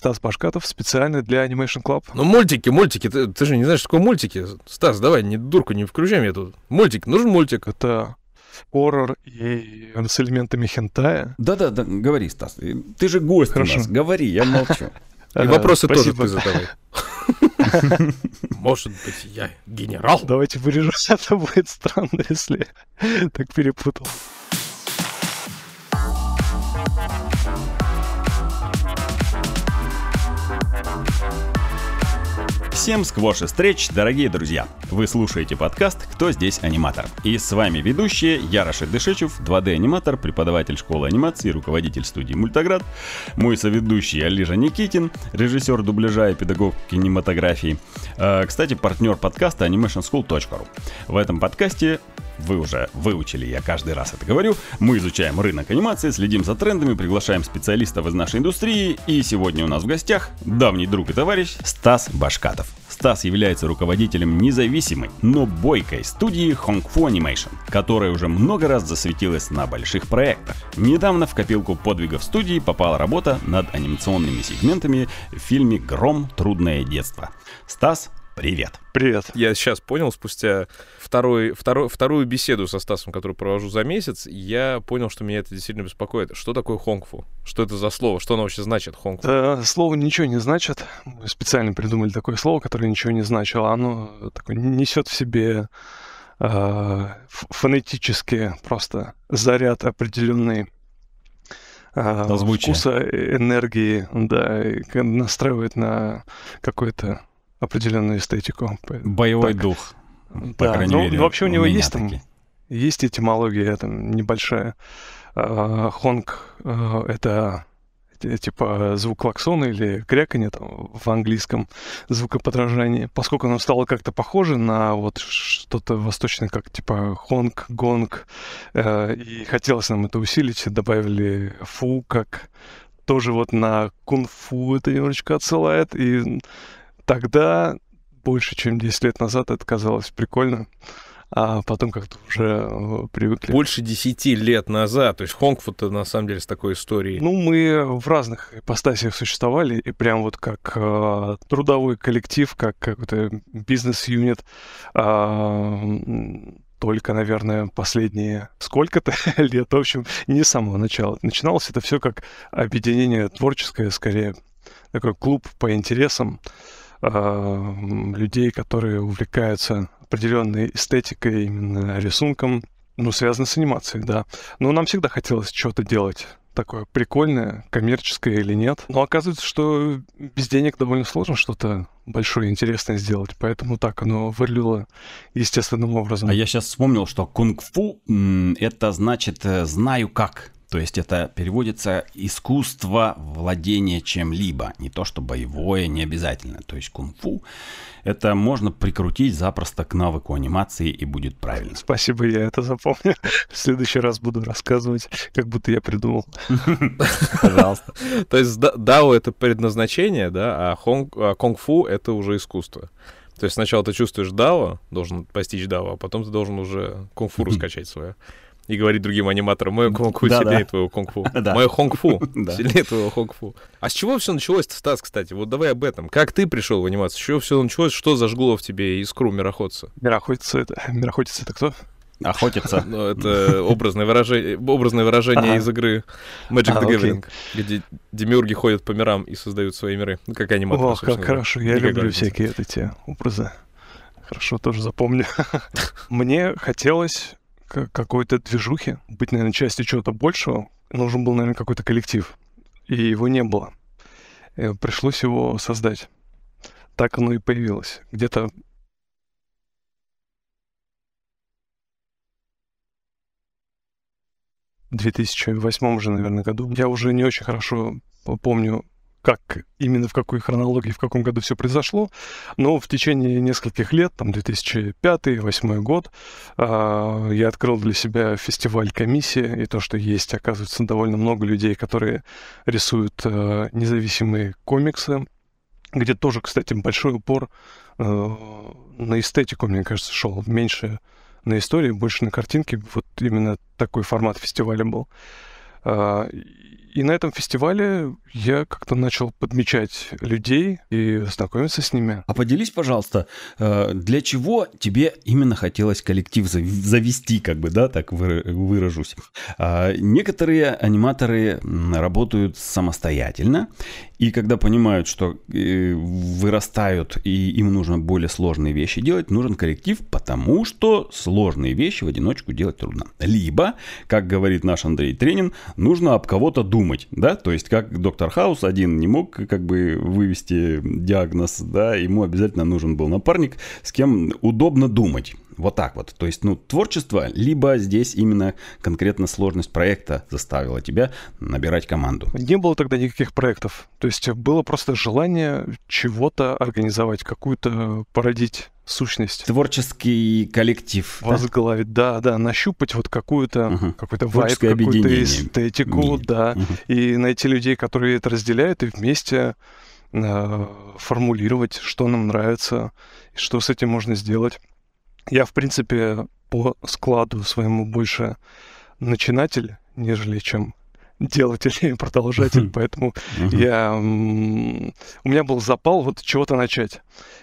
Стас Башкатов специально для Animation Club. Ну, мультики, мультики. Ты, ты же не знаешь, что такое мультики. Стас, давай, не дурку не включай мне тут. Мультик, нужен мультик. Это хоррор и с элементами хентая. Да-да-да, говори, Стас. Ты же гость Хорошо. у нас. Говори, я молчу. И вопросы тоже спасибо. ты задавай. Может быть, я генерал? Давайте вырежем, это будет странно, если так перепутал. Всем сквош и встреч, дорогие друзья! Вы слушаете подкаст «Кто здесь аниматор?» И с вами ведущие я, Дышечев, 2D-аниматор, преподаватель школы анимации, руководитель студии «Мультоград», мой соведущий Алижа Никитин, режиссер дубляжа и педагог кинематографии. Э, Кстати, партнер подкаста animationschool.ru. В этом подкасте вы уже выучили, я каждый раз это говорю. Мы изучаем рынок анимации, следим за трендами, приглашаем специалистов из нашей индустрии. И сегодня у нас в гостях давний друг и товарищ Стас Башкатов. Стас является руководителем независимой, но бойкой студии Hong Fu Animation, которая уже много раз засветилась на больших проектах. Недавно в копилку подвигов студии попала работа над анимационными сегментами в фильме «Гром. Трудное детство». Стас, привет! Привет. Я сейчас понял, спустя второй, второй, вторую беседу со Стасом, которую провожу за месяц, я понял, что меня это действительно беспокоит. Что такое хонгфу? Что это за слово? Что оно вообще значит, хонгфу? Это слово ничего не значит. Мы специально придумали такое слово, которое ничего не значило. Оно такое несет в себе э, фонетически просто заряд определенный э, вкуса, э, энергии, да, настраивает на какую-то определенную эстетику. По- Боевой Так. дух, по Да, крайней ну, мере. ну, вообще у него меня есть там таки. Есть этимология там небольшая. А, Хонг а, — это типа звук клаксона или кряканье там в английском звукоподражании. Поскольку оно стало как-то похоже на вот что-то восточное, как типа хонг, гонг, э, и хотелось нам это усилить, добавили фу, как тоже вот на кунг-фу это немножечко отсылает. И тогда, больше чем 10 лет назад, это казалось прикольно. А потом как-то уже э, привыкли. Больше десяти лет назад. То есть хонгфу-то на самом деле с такой историей. Ну, мы в разных ипостасиях существовали, и прям вот как э, трудовой коллектив, как какой-то бизнес-юнит, м, только, наверное, последние сколько-то лет, в общем, не с самого начала. Начиналось это все как объединение творческое, скорее, такой клуб по интересам м, людей, которые увлекаются определенной эстетикой, именно рисунком, ну, связано с анимацией, да. Но нам всегда хотелось что-то делать такое прикольное, коммерческое или нет. Но оказывается, что без денег довольно сложно что-то большое и интересное сделать. Поэтому так оно вырлило естественным образом. А я сейчас вспомнил, что кунг-фу это значит э, знаю как. То есть это переводится искусство владения чем-либо, не то что боевое, не обязательно. То есть кунг-фу это можно прикрутить запросто к навыку анимации и будет правильно. Спасибо, я это запомню. В следующий раз буду рассказывать, как будто я придумал. Пожалуйста. То есть да- дао — это предназначение, да, а, а конг-фу — это уже искусство. То есть сначала ты чувствуешь дао, должен постичь дао, а потом ты должен уже кунг-фу раскачать свое. И говорить другим аниматорам, мое кунг-фу Да-да. сильнее твоего кунг-фу. Да. Мое хонг-фу Да. сильнее твоего хонг-фу. А с чего все началось, Стас, кстати? Вот давай об этом. Как ты пришел в анимацию? С чего все началось? Что зажгло в тебе искру мироходца? Мироходец это... Мироходец это кто? Охотиться. Ну, это образное выражение, образное выражение Ага. из игры Magic А, the. Gathering, где демиурги ходят по мирам и создают свои миры. Ну, как аниматоры, Ох, как хорошо. Я люблю всякие эти образы. Хорошо, тоже запомню. Мне хотелось к- какой-то движухи, быть, наверное, частью чего-то большего. Нужен был, наверное, какой-то коллектив. И его не было. Э, Пришлось его создать. Так оно и появилось. Где-то в 2008 уже, наверное, году. Я уже не очень хорошо помню, как именно в какой хронологии, в каком году все произошло, но в течение нескольких лет, там 2005-2008 год, а, я открыл для себя фестиваль комиссии, и то, что есть, оказывается, довольно много людей, которые рисуют э, независимые комиксы, где тоже, кстати, большой упор э, на эстетику, мне кажется, шел. Меньше на истории, больше на картинке. Вот именно такой формат фестиваля был. А, и на этом фестивале я как-то начал подмечать людей и знакомиться с ними. А поделись, пожалуйста, э, для чего тебе именно хотелось коллектив завести, как бы, да, так выражусь. А, некоторые аниматоры работают самостоятельно, и когда понимают, что э, вырастают и им нужно более сложные вещи делать, нужен коллектив, потому что сложные вещи в одиночку делать трудно. Либо, как говорит наш Андрей Тренин, нужно об кого-то думать, да, то есть как доктор Хаус один не мог как бы вывести диагноз, да, ему обязательно нужен был напарник, с кем удобно думать. Вот так вот. То есть, ну, творчество, либо здесь именно конкретно сложность проекта заставила тебя набирать команду. Не было тогда никаких проектов. То есть было просто желание чего-то организовать, какую-то породить сущность. Творческий коллектив. Возглавить, да, да, да нащупать вот какую-то, угу. какой-то вайб, какую-то эстетику, Мир. да, угу. и найти людей, которые это разделяют, и вместе э, формулировать, что нам нравится, что с этим можно сделать. Я, в принципе, по складу своему больше начинатель, нежели чем делатель и продолжатель, поэтому я... У меня был запал вот чего-то начать.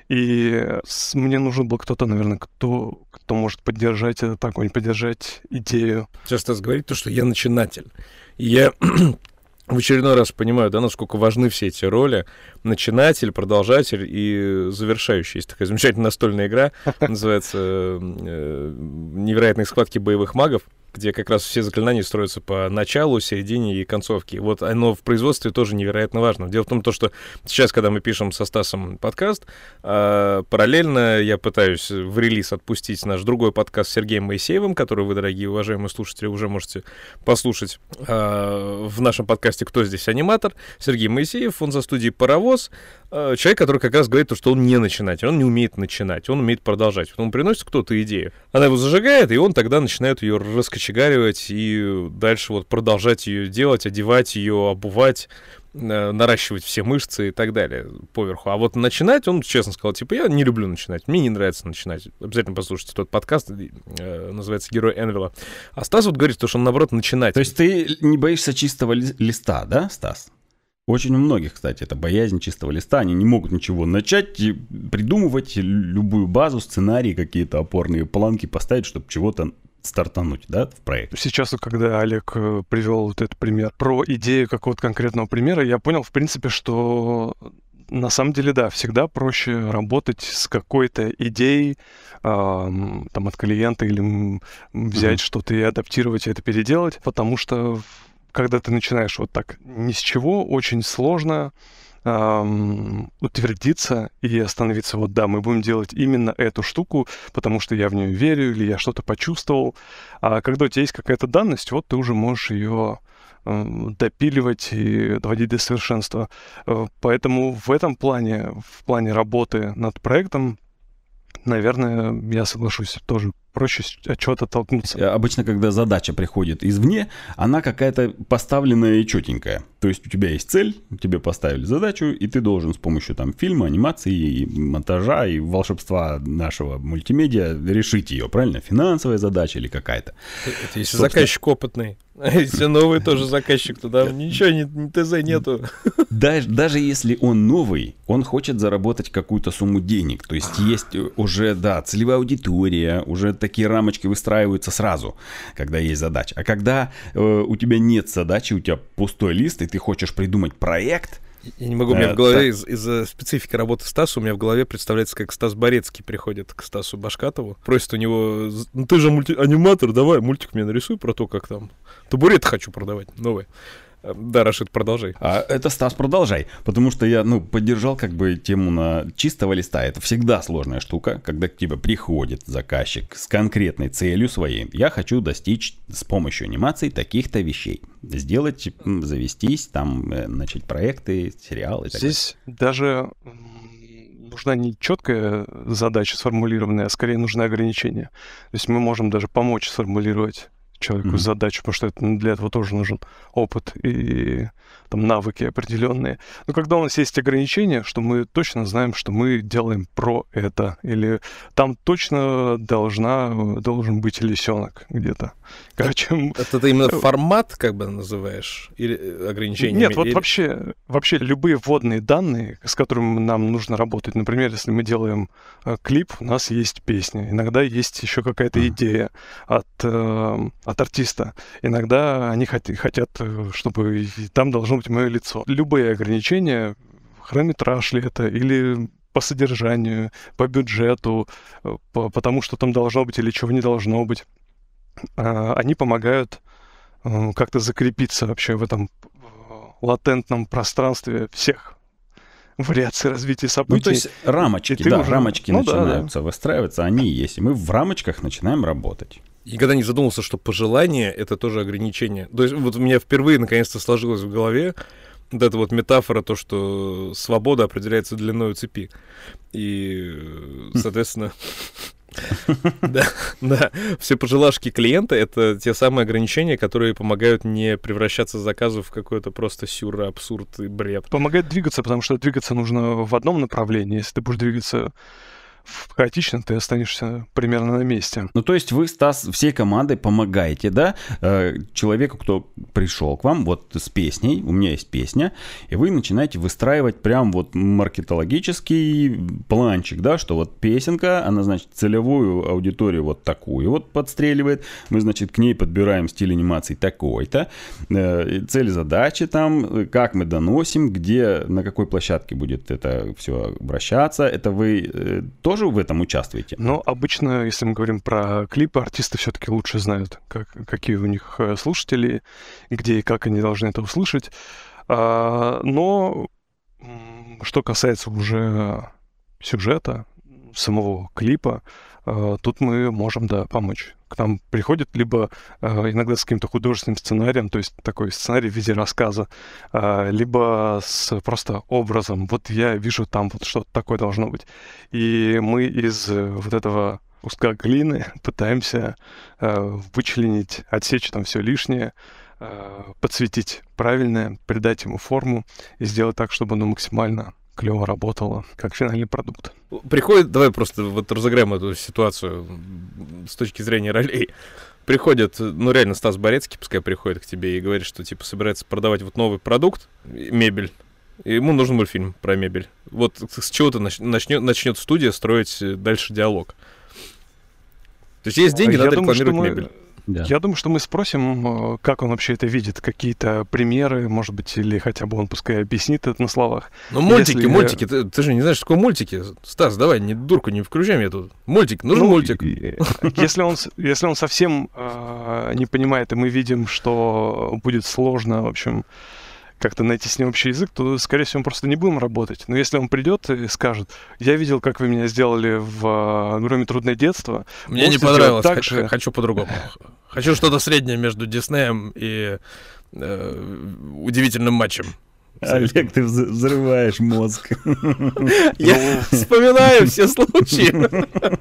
И мне нужен был кто-то, наверное, кто, кто может поддержать этот огонь, поддержать идею. Сейчас Стас говорит то, что я начинатель. И я в очередной раз понимаю, да, насколько важны все эти роли. Начинатель, продолжатель и завершающий. Есть такая замечательная настольная игра, называется э, «Невероятные схватки боевых магов» где как раз все заклинания строятся по началу, середине и концовке. Вот оно в производстве тоже невероятно важно. Дело в том, то, что сейчас, когда мы пишем со Стасом подкаст, э, параллельно я пытаюсь в релиз отпустить наш другой подкаст с Сергеем Моисеевым, который вы, дорогие уважаемые слушатели, уже можете послушать э, в нашем подкасте «Кто здесь аниматор?». Сергей Моисеев, он за студией «Паровоз», э, человек, который как раз говорит, то, что он не начинатель, он не умеет начинать, он умеет продолжать. Он приносит кто-то идею, она его зажигает, и он тогда начинает ее раскачивать кочегаривать и дальше вот продолжать ее делать, одевать ее, обувать, э, наращивать все мышцы и так далее поверху. А вот начинать, он честно сказал, типа, я не люблю начинать, мне не нравится начинать. Обязательно послушайте тот подкаст, э, называется «Герой Энвела». А Стас вот говорит, что он, наоборот, начинать. То есть ты не боишься чистого ли- листа, да, Стас? Очень у многих, кстати, это боязнь чистого листа. Они не могут ничего начать, придумывать любую базу, сценарии, какие-то опорные планки поставить, чтобы чего-то стартануть, да, в проект. Сейчас, когда Олег э, привел вот этот пример про идею какого-то конкретного примера, я понял, в принципе, что на самом деле, да, всегда проще работать с какой-то идеей э, там от клиента или взять mm-hmm. что-то и адаптировать, и это переделать, потому что когда ты начинаешь вот так ни с чего, очень сложно эм, утвердиться и остановиться, вот да, мы будем делать именно эту штуку, потому что я в нее верю или я что-то почувствовал. А когда у тебя есть какая-то данность, вот ты уже можешь ее эм, допиливать и доводить до совершенства. Э, поэтому в этом плане, в плане работы над проектом, наверное, я соглашусь, тоже проще от чего-то толкнуться. Э, обычно, когда задача приходит извне, она какая-то поставленная и четенькая. То есть у тебя есть цель, тебе поставили задачу, и ты должен с помощью там фильма, анимации, монтажа и волшебства нашего мультимедиа решить ее, правильно? Финансовая задача или какая-то. Это если Собственно... заказчик опытный. А если новый тоже заказчик, то там ничего, ни, ни ТЗ нету. Даже, даже если он новый, он хочет заработать какую-то сумму денег. То есть есть уже, да, целевая аудитория, уже такие рамочки выстраиваются сразу, когда есть задача. А когда э, у тебя нет задачи, у тебя пустой лист, и ты хочешь придумать проект, я не могу, у меня в голове из- из-за специфики работы Стаса, у меня в голове представляется, как Стас Борецкий приходит к Стасу Башкатову, просит у него, ну ты же мульти- аниматор, давай мультик мне нарисуй про то, как там табурет хочу продавать, новый. Да, Рашид, продолжай. А это, Стас, продолжай. Потому что я, ну, поддержал как бы тему на чистого листа. Это всегда сложная штука, когда к тебе приходит заказчик с конкретной целью своей. Я хочу достичь с помощью анимации таких-то вещей. Сделать, завестись, там, э, начать проекты, сериалы. Здесь даже нужна не четкая задача сформулированная, а скорее нужны ограничения. То есть мы можем даже помочь сформулировать человеку mm-hmm. задачу, потому что это, для этого тоже нужен опыт и там навыки определенные. Но когда у нас есть ограничения, что мы точно знаем, что мы делаем про это, или там точно должна, должен быть лисенок где-то. Короче, это ты именно формат как бы называешь? Или э, ограничения? Нет, вот или... вообще, вообще любые вводные данные, с которыми нам нужно работать. Например, если мы делаем э, клип, у нас есть песня. Иногда есть еще какая-то идея от, э, от артиста. Иногда они хот- хотят, э, чтобы там должно быть мое лицо. Любые ограничения, хронометраж ли это, или по содержанию, по бюджету, э, по, потому что там должно быть или чего не должно быть, э, они помогают э, как-то закрепиться вообще в этом латентном пространстве всех вариаций развития событий. Ну, то есть рамочки, да, уже... рамочки ну, начинаются да, да. выстраиваться, они есть, и мы в рамочках начинаем работать. Никогда не задумывался, что пожелание — это тоже ограничение. То есть вот у меня впервые наконец-то сложилось в голове вот эта вот метафора, то, что свобода определяется длиной цепи. И, соответственно, да, да. Все пожелашки клиента — это те самые ограничения, которые помогают не превращаться заказов в какой-то просто сюр, абсурд и бред. Помогает двигаться, потому что двигаться нужно в одном направлении. Если ты будешь двигаться хаотично, ты останешься примерно на месте. Ну, то есть вы, Стас, всей командой помогаете, да, э, человеку, кто пришел к вам вот с песней, у меня есть песня, и вы начинаете выстраивать прям вот маркетологический планчик, да, что вот песенка, она, значит, целевую аудиторию вот такую вот подстреливает, мы, значит, к ней подбираем стиль анимации такой-то, э, цель задачи там, как мы доносим, где, на какой площадке будет это все обращаться, это вы э, тоже тоже в этом участвуете? Ну, обычно, если мы говорим про клипы, артисты все-таки лучше знают, как, какие у них э, слушатели, где и как они должны это услышать. А, но что касается уже сюжета, самого клипа, тут мы можем, да, помочь. К нам приходит либо э, иногда с каким-то художественным сценарием, то есть такой сценарий в виде рассказа, э, либо с просто образом. Вот я вижу там вот что-то такое должно быть. И мы из вот этого куска глины пытаемся вычленить, отсечь там все лишнее, подсветить правильное, придать ему форму и сделать так, чтобы оно максимально клево работало, как финальный продукт. Приходит, давай просто вот разыграем эту ситуацию с точки зрения ролей. Приходит, ну реально Стас Борецкий, пускай приходит к тебе и говорит, что типа собирается продавать вот новый продукт, мебель, ему нужен мультфильм про мебель. Вот с чего-то начнет, начнет студия строить дальше диалог. То есть есть деньги, Я надо думаю, рекламировать мы... мебель. Да. Я думаю, что мы спросим, э, как он вообще это видит, какие-то примеры, может быть, или хотя бы он пускай объяснит это на словах. Ну, мультики, Если... мультики, ты, ты же не знаешь, что такое мультики. Стас, давай, не дурку, не включай меня тут. Мультик, нужен ну, мультик. Если он, если он совсем э, не понимает, и мы видим, что будет сложно, в общем, как-то найти с ним общий язык, то, скорее всего, мы просто не будем работать. Но если он придет и скажет, я видел, как вы меня сделали в громе трудное детство. Мне не понравилось, так же... хочу по-другому. Хочу что-то среднее между Диснеем и э, удивительным матчем. Олег, ты взрываешь мозг. Я вспоминаю все случаи.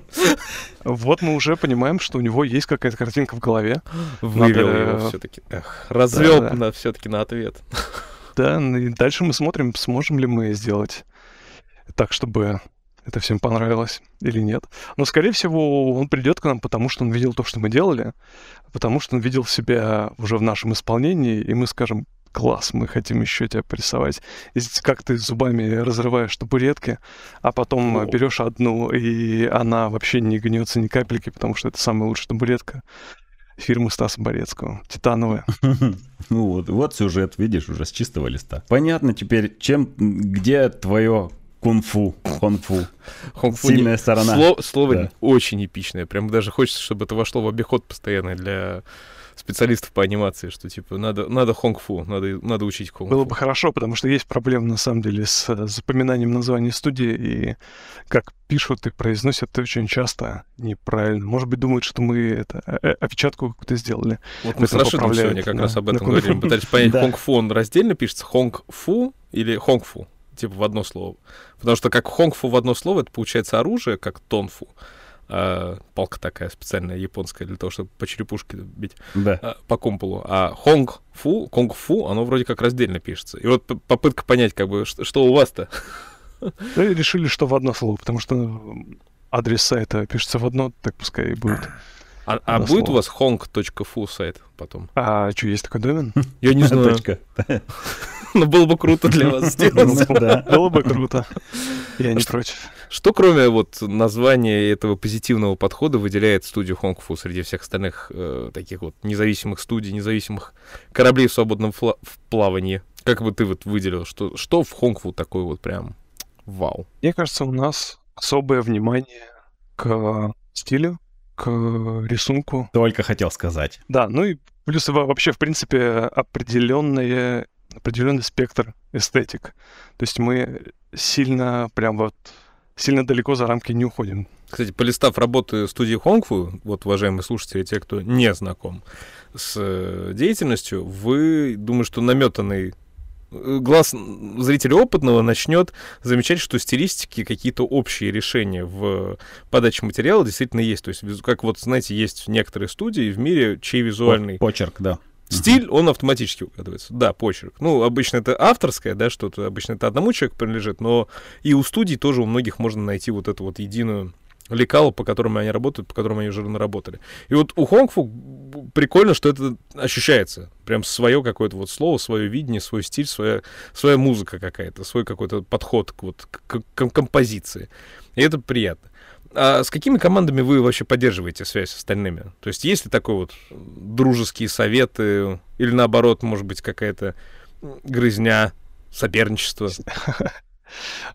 Вот мы уже понимаем, что у него есть какая-то картинка в голове. Вывел его все-таки. Развел все-таки на ответ. Да, и дальше мы смотрим, сможем ли мы сделать так, чтобы это всем понравилось или нет. Но, скорее всего, он придет к нам, потому что он видел то, что мы делали, потому что он видел себя уже в нашем исполнении, и мы скажем, класс, мы хотим еще тебя прессовать. И как ты зубами разрываешь табуретки, а потом О. берешь одну, и она вообще не гнется ни капельки, потому что это самая лучшая табуретка фирмы Стаса Борецкого, титановая. Ну вот, вот сюжет, видишь, уже с чистого листа. Понятно теперь, чем, где твое кунг-фу. Хонг-фу Сильная не... сторона. Слово, слово да. очень эпичное. Прям даже хочется, чтобы это вошло в обиход постоянно для специалистов по анимации, что типа надо, надо хонг-фу, надо, надо учить хонг-фу. Было бы хорошо, потому что есть проблемы на самом деле с э, запоминанием названий студии, и как пишут и произносят очень часто неправильно. Может быть, думают, что мы это э, э, опечатку какую-то сделали. Вот мы с Рашидом сегодня как на, раз об этом говорим. Пытались понять, хонг-фу, он раздельно пишется, хонг-фу или хонг-фу? Типа в одно слово. Потому что как хонг-фу в одно слово, это получается оружие, как тонфу. А, палка такая специальная японская для того, чтобы по черепушке бить Да. а, по кумполу. А хонг-фу, конг-фу, оно вроде как раздельно пишется. И вот попытка понять, как бы, что, что у вас-то. Ну и решили, что в одно слово, потому что адрес сайта пишется в одно, так пускай и будет. А, а будет слово. у вас hong.fu сайт потом? А что, есть такой домен? Я не знаю. Но было бы круто для вас сделать. Да. Было бы круто. Я не против. Что кроме вот названия этого позитивного подхода выделяет студию Хонгфу среди всех остальных э, таких вот независимых студий, независимых кораблей в свободном фла- в плавании? Как бы ты вот выделил, что, что в Хонгфу такое вот прям вау? Мне кажется, у нас особое внимание к стилю, к рисунку. Только хотел сказать. Да, ну и плюс во- вообще, в принципе, определенные, определенный спектр эстетик. То есть мы сильно, прям вот, сильно далеко за рамки не уходим. Кстати, полистав работы студии Хонгфу, вот, уважаемые слушатели, те, кто не знаком с э, деятельностью, вы, думаю, что наметанный э, глаз зрителя опытного начнет замечать, что стилистики, какие-то общие решения в подаче материала действительно есть. То есть, как вот, знаете, есть некоторые студии в мире, чей визуальный Почерк, да. Стиль, он автоматически угадывается. Да, почерк. Ну, обычно это авторское, да, что-то. Обычно это одному человеку принадлежит, но и у студий тоже у многих можно найти вот эту вот единую лекалу, по которым они работают, по которым они уже наработали. И вот у Хонгфу прикольно, что это ощущается. Прям свое какое-то вот слово, свое видение, свой стиль, своя, своя музыка какая-то, свой какой-то подход к, вот, к, к композиции. И это приятно. А с какими командами вы вообще поддерживаете связь с остальными? То есть есть ли такой вот дружеские советы или наоборот, может быть, какая-то грызня, соперничество?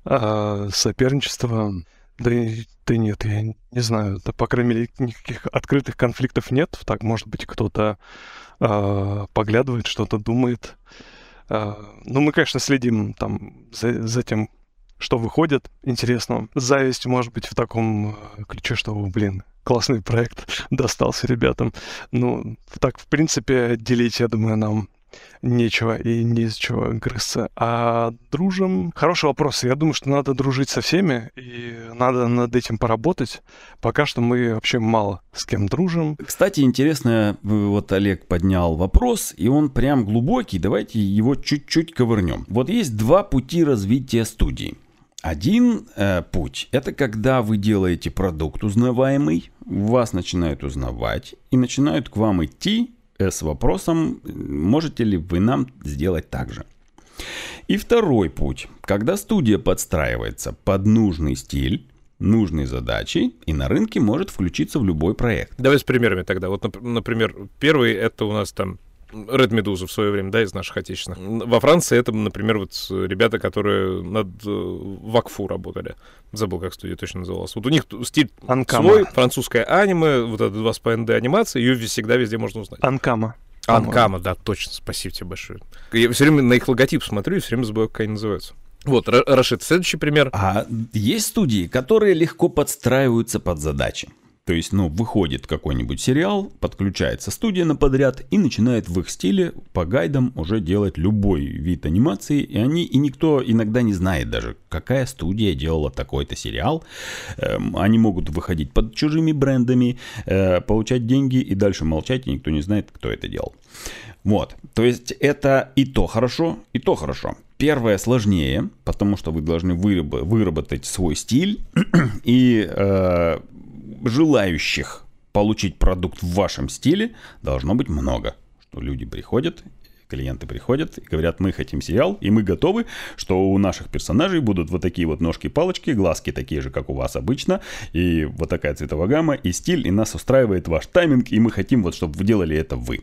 А, соперничество... Да, да нет, я не знаю. Да, по крайней мере, никаких открытых конфликтов нет. Так, может быть, кто-то а, поглядывает, что-то думает. А, ну, мы, конечно, следим там за, за тем, что выходит интересного. Зависть, может быть, в таком э, ключе, что, блин, классный проект достался ребятам. Ну, так, в принципе, делить, я думаю, нам нечего и не из чего грызться. А дружим... Хороший вопрос. Я думаю, что надо дружить со всеми, и надо над этим поработать. Пока что мы вообще мало с кем дружим. Кстати, интересно, вот Олег поднял вопрос, и он прям глубокий. Давайте его чуть-чуть ковырнем. Вот есть два пути развития студии. Один э, путь – это когда вы делаете продукт узнаваемый, вас начинают узнавать и начинают к вам идти э, с вопросом, можете ли вы нам сделать так же. И второй путь, когда студия подстраивается под нужный стиль, нужные задачи и на рынке может включиться в любой проект. Давай с примерами тогда. Вот, нап- например, первый это у нас там Red Medusa в свое время, да, из наших отечественных. Во Франции это, например, вот ребята, которые над э, Вакфу работали. Забыл, как студия точно называлась. Вот у них стиль Анкама. свой, французское аниме, вот это 2,5D анимация, ее всегда везде можно узнать. Анкама. Анкама, да, точно, спасибо тебе большое. Я все время на их логотип смотрю и все время забываю, как они называются. Вот, Ра- Рашид, следующий пример. А есть студии, которые легко подстраиваются под задачи. То есть, ну, выходит какой-нибудь сериал, подключается студия на подряд и начинает в их стиле по гайдам уже делать любой вид анимации, и они и никто иногда не знает даже, какая студия делала такой-то сериал. Эм, они могут выходить под чужими брендами, э, получать деньги и дальше молчать, и никто не знает, кто это делал. Вот, то есть это и то хорошо, и то хорошо. Первое сложнее, потому что вы должны выраб- выработать свой стиль, и э, желающих получить продукт в вашем стиле должно быть много. Что люди приходят, клиенты приходят и говорят, мы хотим сериал, и мы готовы, что у наших персонажей будут вот такие вот ножки-палочки, глазки такие же, как у вас обычно, и вот такая цветовая гамма, и стиль, и нас устраивает ваш тайминг, и мы хотим вот, чтобы вы делали это вы.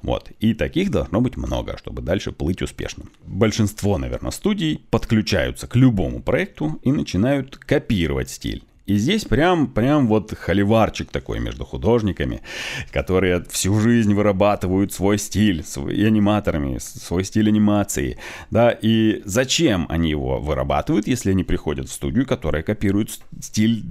Вот. И таких должно быть много, чтобы дальше плыть успешно. Большинство, наверное, студий подключаются к любому проекту и начинают копировать стиль. И здесь прям, прям вот холиварчик такой между художниками, которые всю жизнь вырабатывают свой стиль, свой, и аниматорами, свой стиль анимации. Да, и зачем они его вырабатывают, если они приходят в студию, которая копирует стиль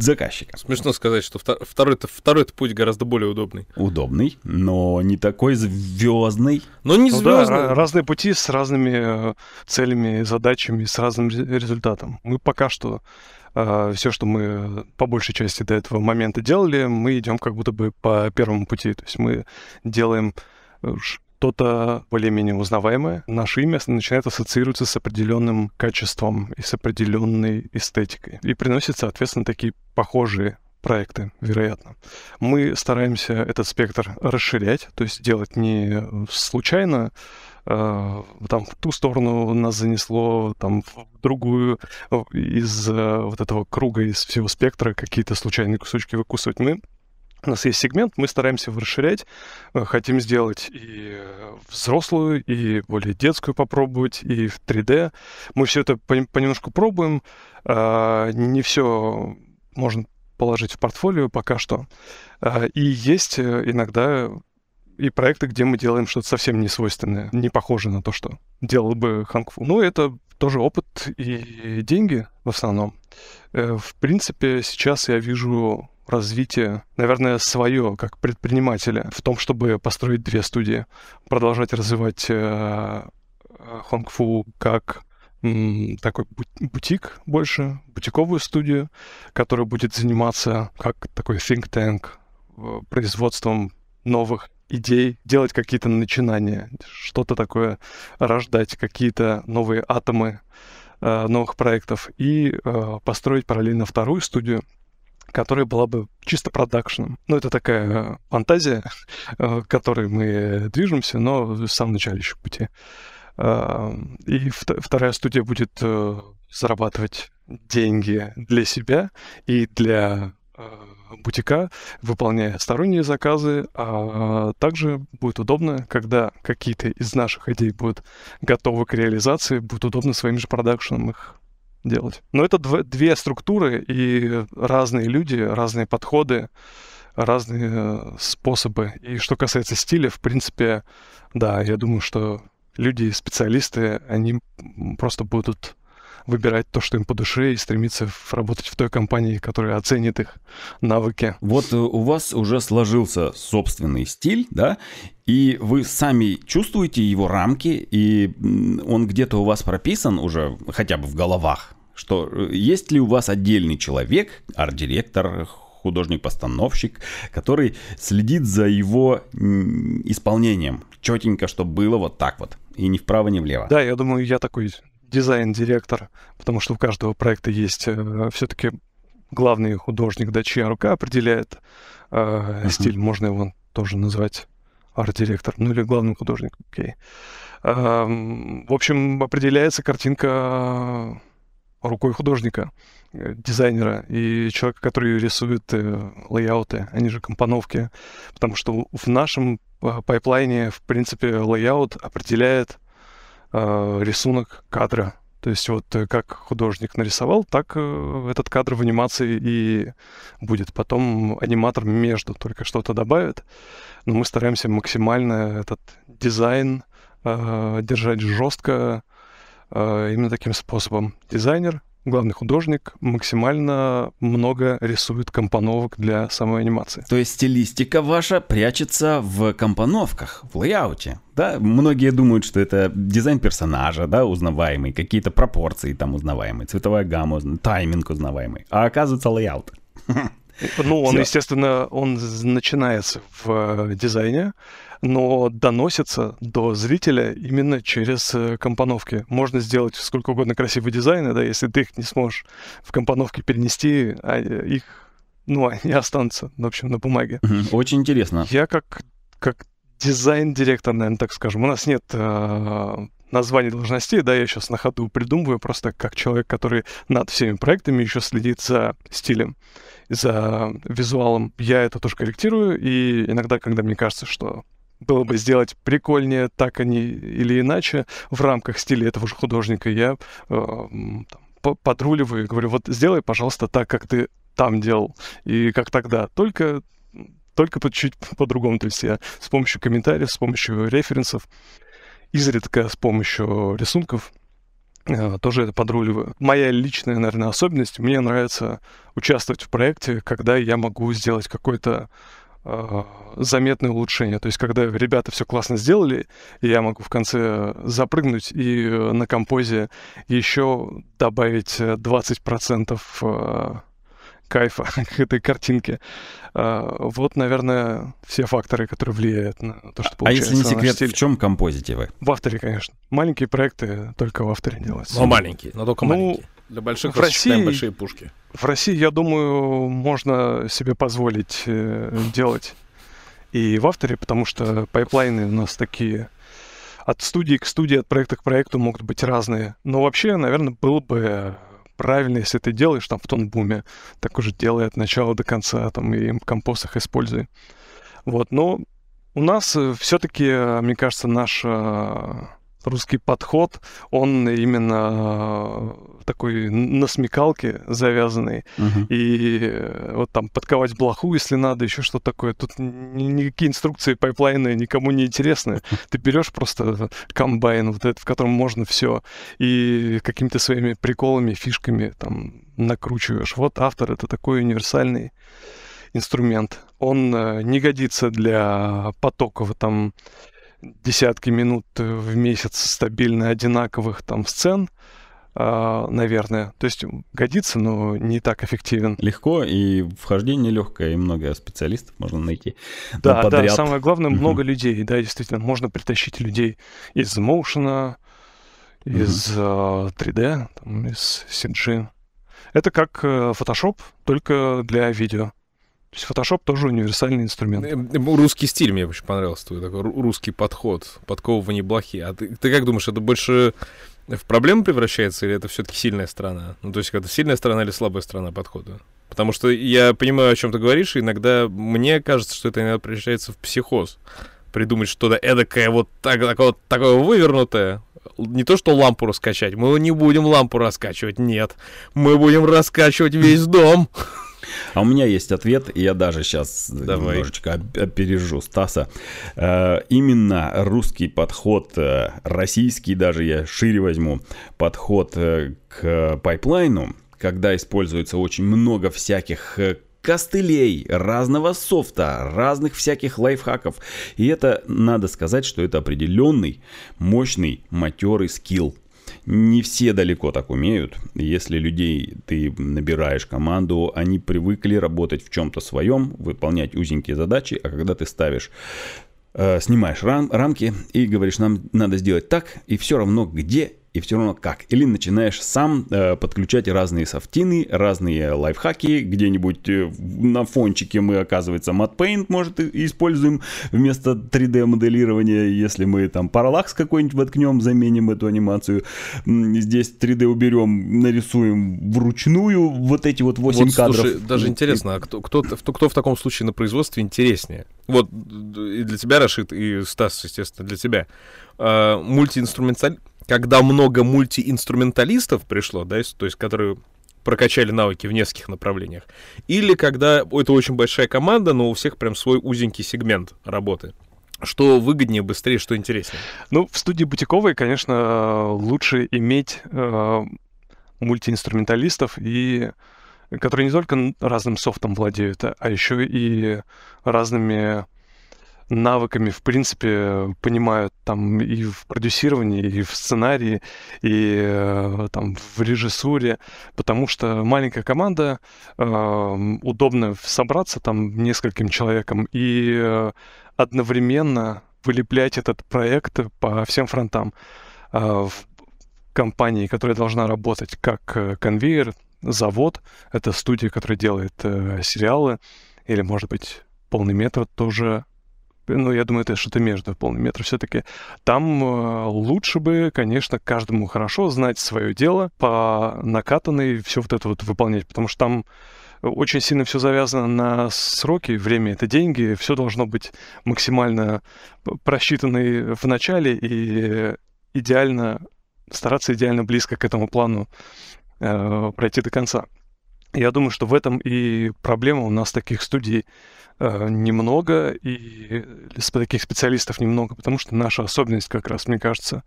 заказчика. Смешно сказать, что второй, второй путь гораздо более удобный. Удобный, но не такой звездный. Но не Ну звездный. да, разные пути с разными э, целями, задачами, с разным ре- результатом. Мы пока что все, что мы по большей части до этого момента делали, мы идем как будто бы по первому пути. То есть мы делаем э, что-то более-менее узнаваемое. Наше имя начинает ассоциироваться с определенным качеством и с определенной эстетикой. И приносит, соответственно, такие похожие проекты, вероятно. Мы стараемся этот спектр расширять, то есть делать не случайно, там в ту сторону нас занесло, там в другую из э, вот этого круга, из всего спектра какие-то случайные кусочки выкусывать. Мы у нас есть сегмент, мы стараемся его расширять, э, хотим сделать и взрослую, и более детскую попробовать, и в 3D. Мы все это понемножку пробуем. Э, Не все можно положить в портфолио пока что. Э, И есть иногда и проекты, где мы делаем что-то совсем не свойственное, не похоже на то, что делал бы Хангфу. Ну, это тоже опыт и деньги в основном. В принципе, сейчас я вижу развитие, наверное, свое как предпринимателя в том, чтобы построить две студии, продолжать развивать э, Хонгфу как такой бутик больше, бутиковую студию, которая будет заниматься как такой think tank производством новых идей, делать какие-то начинания, что-то такое рождать, какие-то новые атомы э, новых проектов и э, построить параллельно вторую студию, которая была бы чисто продакшеном. Ну, это такая фантазия, к которой мы движемся, но в самом начале еще пути. И вторая студия будет зарабатывать деньги для себя и для бутика, выполняя сторонние заказы, а также будет удобно, когда какие-то из наших идей будут готовы к реализации, будет удобно своим же продакшеном их делать. Но это дв- две структуры и разные люди, разные подходы, разные э, способы. И что касается стиля, в принципе, да, я думаю, что люди, специалисты, они просто будут выбирать то, что им по душе, и стремиться работать в той компании, которая оценит их навыки. Вот у вас уже сложился собственный стиль, да, и вы сами чувствуете его рамки, и он где-то у вас прописан уже, хотя бы в головах, что есть ли у вас отдельный человек, арт-директор, художник-постановщик, который следит за его исполнением четенько, чтобы было вот так вот, и ни вправо, ни влево. Да, я думаю, я такой дизайн-директор, потому что у каждого проекта есть э, все-таки главный художник, да, чья рука определяет э, uh-huh. стиль, можно его тоже назвать арт-директор, ну или главный художник, окей. Okay. Э, в общем, определяется картинка рукой художника, дизайнера и человека, который рисует э, layout ы, они же компоновки, потому что в нашем pipeline е, в принципе, layout определяет э, рисунок кадра. То есть вот как художник нарисовал, так э, этот кадр в анимации и будет. Потом аниматор между только что-то добавит. Но мы стараемся максимально этот дизайн э, держать жестко э, именно таким способом. Дизайнер, главный художник максимально много рисует компоновок для самой анимации. То есть стилистика ваша прячется в компоновках, в layout е, да? Многие думают, что это дизайн персонажа, да, узнаваемый, какие-то пропорции там узнаваемые, цветовая гамма, тайминг узнаваемый, а оказывается layout. Ну, он, Всё. естественно, он начинается в дизайне, но доносится до зрителя именно через компоновки. Можно сделать сколько угодно красивые дизайны, да, если ты их не сможешь в компоновке перенести, а их, ну, они останутся, в общем, на бумаге. Очень интересно. Я как, как дизайн-директор, наверное, так скажем. У нас нет э, названий должностей, да, я сейчас на ходу придумываю, просто как человек, который над всеми проектами еще следит за стилем, за визуалом. Я это тоже корректирую, и иногда, когда мне кажется, что было бы сделать прикольнее так они или иначе в рамках стиля этого же художника, я э, подруливаю и говорю, вот сделай, пожалуйста, так, как ты там делал, и как тогда. Только только по чуть по-другому. То есть я с помощью комментариев, с помощью референсов, изредка с помощью рисунков э, тоже это подруливаю. Моя личная, наверное, особенность, мне нравится участвовать в проекте, когда я могу сделать какой-то заметное улучшение. То есть, когда ребята все классно сделали, я могу в конце запрыгнуть и э, на композе еще добавить 20% э, кайфа к этой картинке. Вот, наверное, все факторы, которые влияют на то, что получается. А если не секрет, в чем композите вы? В авторе, конечно. Маленькие проекты только в авторе делаются. Но маленькие, но только ну, маленькие. Для больших в России, большие пушки. В России, я думаю, можно себе позволить э, делать и в After е, потому что pipeline ы у нас такие от студии к студии, от проекта к проекту могут быть разные. Но вообще, наверное, было бы правильно, если ты делаешь там в Toon Boom е, так уже делай от начала до конца, там, и компост их используй. Вот, но у нас э, все-таки, э, мне кажется, наш э, русский подход, он именно такой на смекалке завязанный. Uh-huh. И э, вот там подковать блоху, если надо, еще что такое. Тут никакие инструкции pipeline ы никому не интересны. Ты берешь просто комбайн, вот этот, в котором можно все, и какими-то своими приколами, фишками там накручиваешь. Вот After это такой универсальный инструмент. Он э, не годится для потоков там десятки минут в месяц стабильно одинаковых там сцен, Uh, наверное. То есть годится, но не так эффективен. Легко, и вхождение легкое, и много специалистов можно найти. Да, да, самое главное, много людей, да, действительно, можно притащить людей из Motion, из uh-huh. uh, 3D, там, из CG. Это как uh, Photoshop, только для видео. То есть Photoshop тоже универсальный инструмент. Русский стиль мне очень понравился, твой такой русский подход, подковывание блохи. А ты, ты как думаешь, это больше в проблему превращается или это все-таки сильная сторона? Ну, то есть, это сильная сторона или слабая сторона подхода? Потому что я понимаю, о чем ты говоришь, и иногда мне кажется, что это иногда превращается в психоз. Придумать что-то эдакое, вот, так, вот такое вывернутое, не то что лампу раскачать, мы не будем лампу раскачивать, нет. Мы будем раскачивать весь дом. А у меня есть ответ, и я даже сейчас Давай. немножечко опережу Стаса. Э, именно русский подход, э, российский даже я шире возьму, подход э, к пайплайну, когда используется очень много всяких костылей, разного софта, разных всяких лайфхаков. И это, надо сказать, что это определенный, мощный, матерый скилл. Не все далеко так умеют. Если людей ты набираешь команду, они привыкли работать в чем-то своем, выполнять узенькие задачи, а когда ты ставишь э, снимаешь рам, рамки и говоришь, нам надо сделать так, и все равно где и все равно как. Или начинаешь сам э, подключать разные софтины, разные лайфхаки, где-нибудь э, на фончике мы, оказывается, Matte Paint, может, используем вместо 3D-моделирования, если мы там Parallax какой-нибудь воткнем, заменим эту анимацию, здесь 3D уберем, нарисуем вручную вот эти вот 8 вот, кадров. Слушай, даже интересно, а кто, кто, кто, кто в таком случае на производстве интереснее? Вот и для тебя, Рашид, и Стас, естественно, для тебя. Э, мультиинструменталь когда много мультиинструменталистов пришло, да, то есть которые прокачали навыки в нескольких направлениях, или когда это очень большая команда, но у всех прям свой узенький сегмент работы. Что выгоднее, быстрее, что интереснее? Ну, в студии Бутиковой, конечно, лучше иметь э, мультиинструменталистов, и, которые не только разным софтом владеют, а еще и разными навыками, в принципе, понимают там и в продюсировании, и в сценарии, и э, там в режиссуре, потому что маленькая команда, э, удобно собраться там нескольким человеком и э, одновременно вылеплять этот проект по всем фронтам. В компании, которая должна работать как конвейер, завод, это студия, которая делает э, сериалы, или, может быть, полный метр тоже ну, я думаю, это что-то между полный метр все-таки. Там э, лучше бы, конечно, каждому хорошо знать свое дело, по накатанной все вот это вот выполнять, потому что там очень сильно все завязано на сроки, время это деньги, все должно быть максимально просчитано в начале и идеально, стараться идеально близко к этому плану э, пройти до конца. Я думаю, что в этом и проблема. У нас таких студий э, немного, и таких специалистов немного, потому что наша особенность как раз, мне кажется,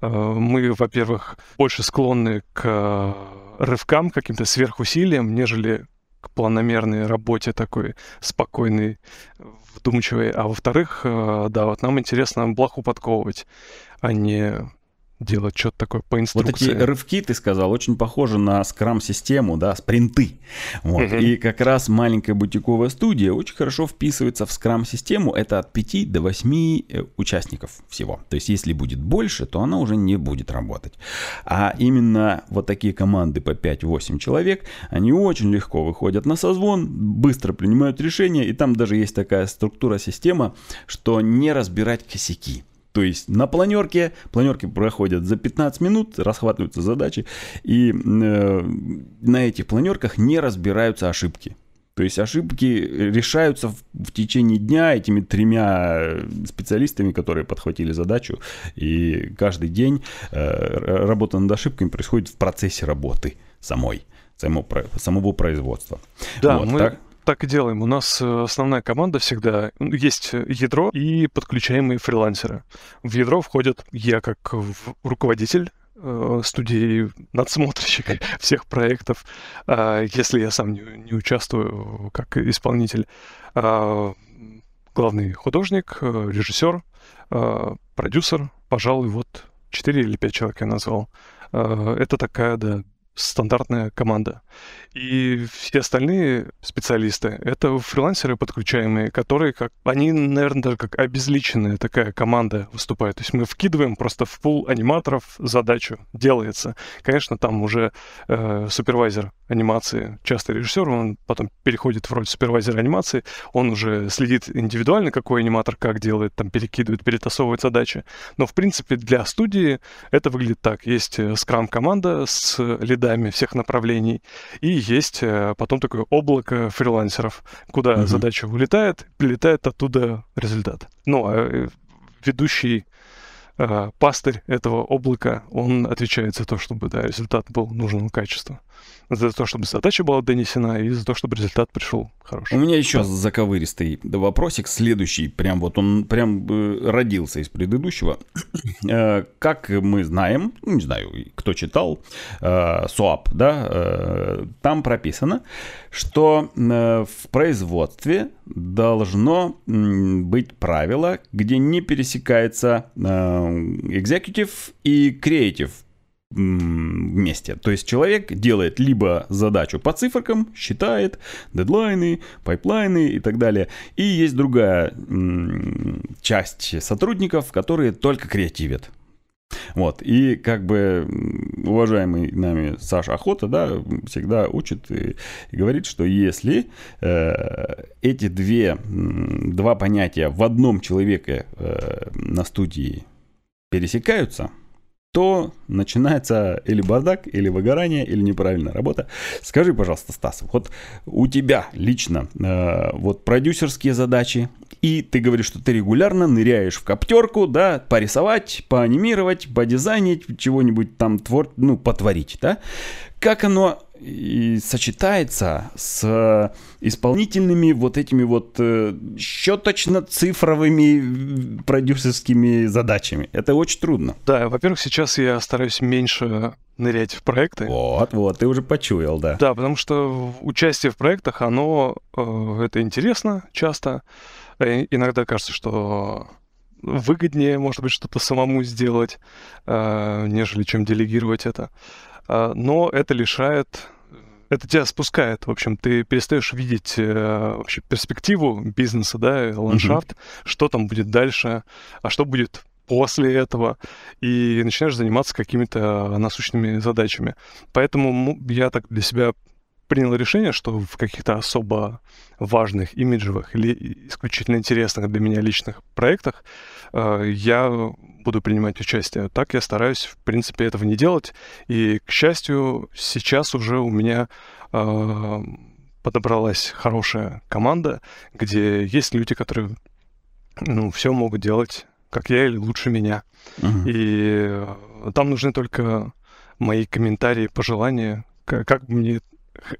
э, мы, во-первых, больше склонны к рывкам, каким-то сверхусилиям, нежели к планомерной работе такой спокойной, вдумчивой. А во-вторых, э, да, вот нам интересно блоху подковывать, а не делать что-то такое по инструкции. Вот эти рывки, ты сказал, очень похожи на скрам-систему, да, спринты. Вот. Угу. И как раз маленькая бутиковая студия очень хорошо вписывается в скрам-систему. Это от 5 до 8 э, участников всего. То есть если будет больше, то она уже не будет работать. А именно вот такие команды по 5-8 человек, они очень легко выходят на созвон, быстро принимают решения, и там даже есть такая структура, система, что не разбирать косяки. То есть на планерке, планерки проходят за 15 минут, расхватываются задачи, и э, на этих планерках не разбираются ошибки. То есть ошибки решаются в, в течение дня этими тремя специалистами, которые подхватили задачу. И каждый день э, работа над ошибками происходит в процессе работы самой, самого, самого производства. Да, вот, мы... Так? Так и делаем. У нас э, основная команда всегда есть ядро и подключаемые фрилансеры. В ядро входят я как руководитель э, студии, надсмотрщик всех проектов, а, если я сам не, участвую как исполнитель. А, главный художник, э, режиссер, продюсер, пожалуй, вот 4 или 5 человек я назвал. Это такая, да, стандартная команда. И все остальные специалисты — это фрилансеры подключаемые, которые, как они, наверное, даже как обезличенная такая команда выступает. То есть мы вкидываем просто в пул аниматоров задачу, делается. Конечно, там уже э, супервайзер анимации, часто режиссер, он потом переходит в роль супервайзера анимации, он уже следит индивидуально, какой аниматор как делает, там перекидывает, перетасовывает задачи. Но, в принципе, для студии это выглядит так. Есть скрам-команда с лидами всех направлений, и есть э, потом такое облако фрилансеров, куда uh-huh. задача улетает, прилетает оттуда результат. Ну, а э, ведущий э, пастырь этого облака, он отвечает за то, чтобы да, результат был нужного качества за то, чтобы задача была донесена, и за то, чтобы результат пришел хороший. У меня еще да. заковыристый вопросик, следующий, прям вот он прям родился из предыдущего. Э, как мы знаем, ну, не знаю, кто читал, СОАП, э, да, э, там прописано, что в производстве должно быть правило, где не пересекается executive и creative вместе. То есть человек делает либо задачу по циферкам, считает дедлайны, pipeline ы и так далее. И есть другая часть сотрудников, которые только креативят. Вот, и как бы уважаемый нами Саша Охота, да, всегда учит и, говорит, что если э, эти две, два понятия в одном человеке э, на студии пересекаются, то начинается или бардак, или выгорание, или неправильная работа. Скажи, пожалуйста, Стас, вот у тебя лично э, вот продюсерские задачи, и ты говоришь, что ты регулярно ныряешь в коптерку, да, порисовать, поанимировать, подизайнить, чего-нибудь там твор, ну, потворить, да? Как оно и сочетается с исполнительными вот этими вот э, щеточно-цифровыми продюсерскими задачами. Это очень трудно. Да, во-первых, сейчас я стараюсь меньше нырять в проекты. Вот, вот, ты уже почуял, да. Да, потому что участие в проектах, оно э, это интересно часто. Э, иногда кажется, что выгоднее, может быть, что-то самому сделать, э, нежели чем делегировать это. А, но это лишает это тебя спускает, в общем, ты перестаешь видеть э, вообще перспективу бизнеса, да, ландшафт, mm-hmm. что там будет дальше, а что будет после этого, и начинаешь заниматься какими-то насущными задачами. Поэтому я так для себя принял решение, что в каких-то особо важных, имиджевых или исключительно интересных для меня личных проектах э, я буду принимать участие. Так я стараюсь, в принципе, этого не делать. И, к счастью, сейчас уже у меня э, подобралась хорошая команда, где есть люди, которые ну, все могут делать, как я или лучше меня. Uh-huh. И там нужны только мои комментарии, пожелания, как, как мне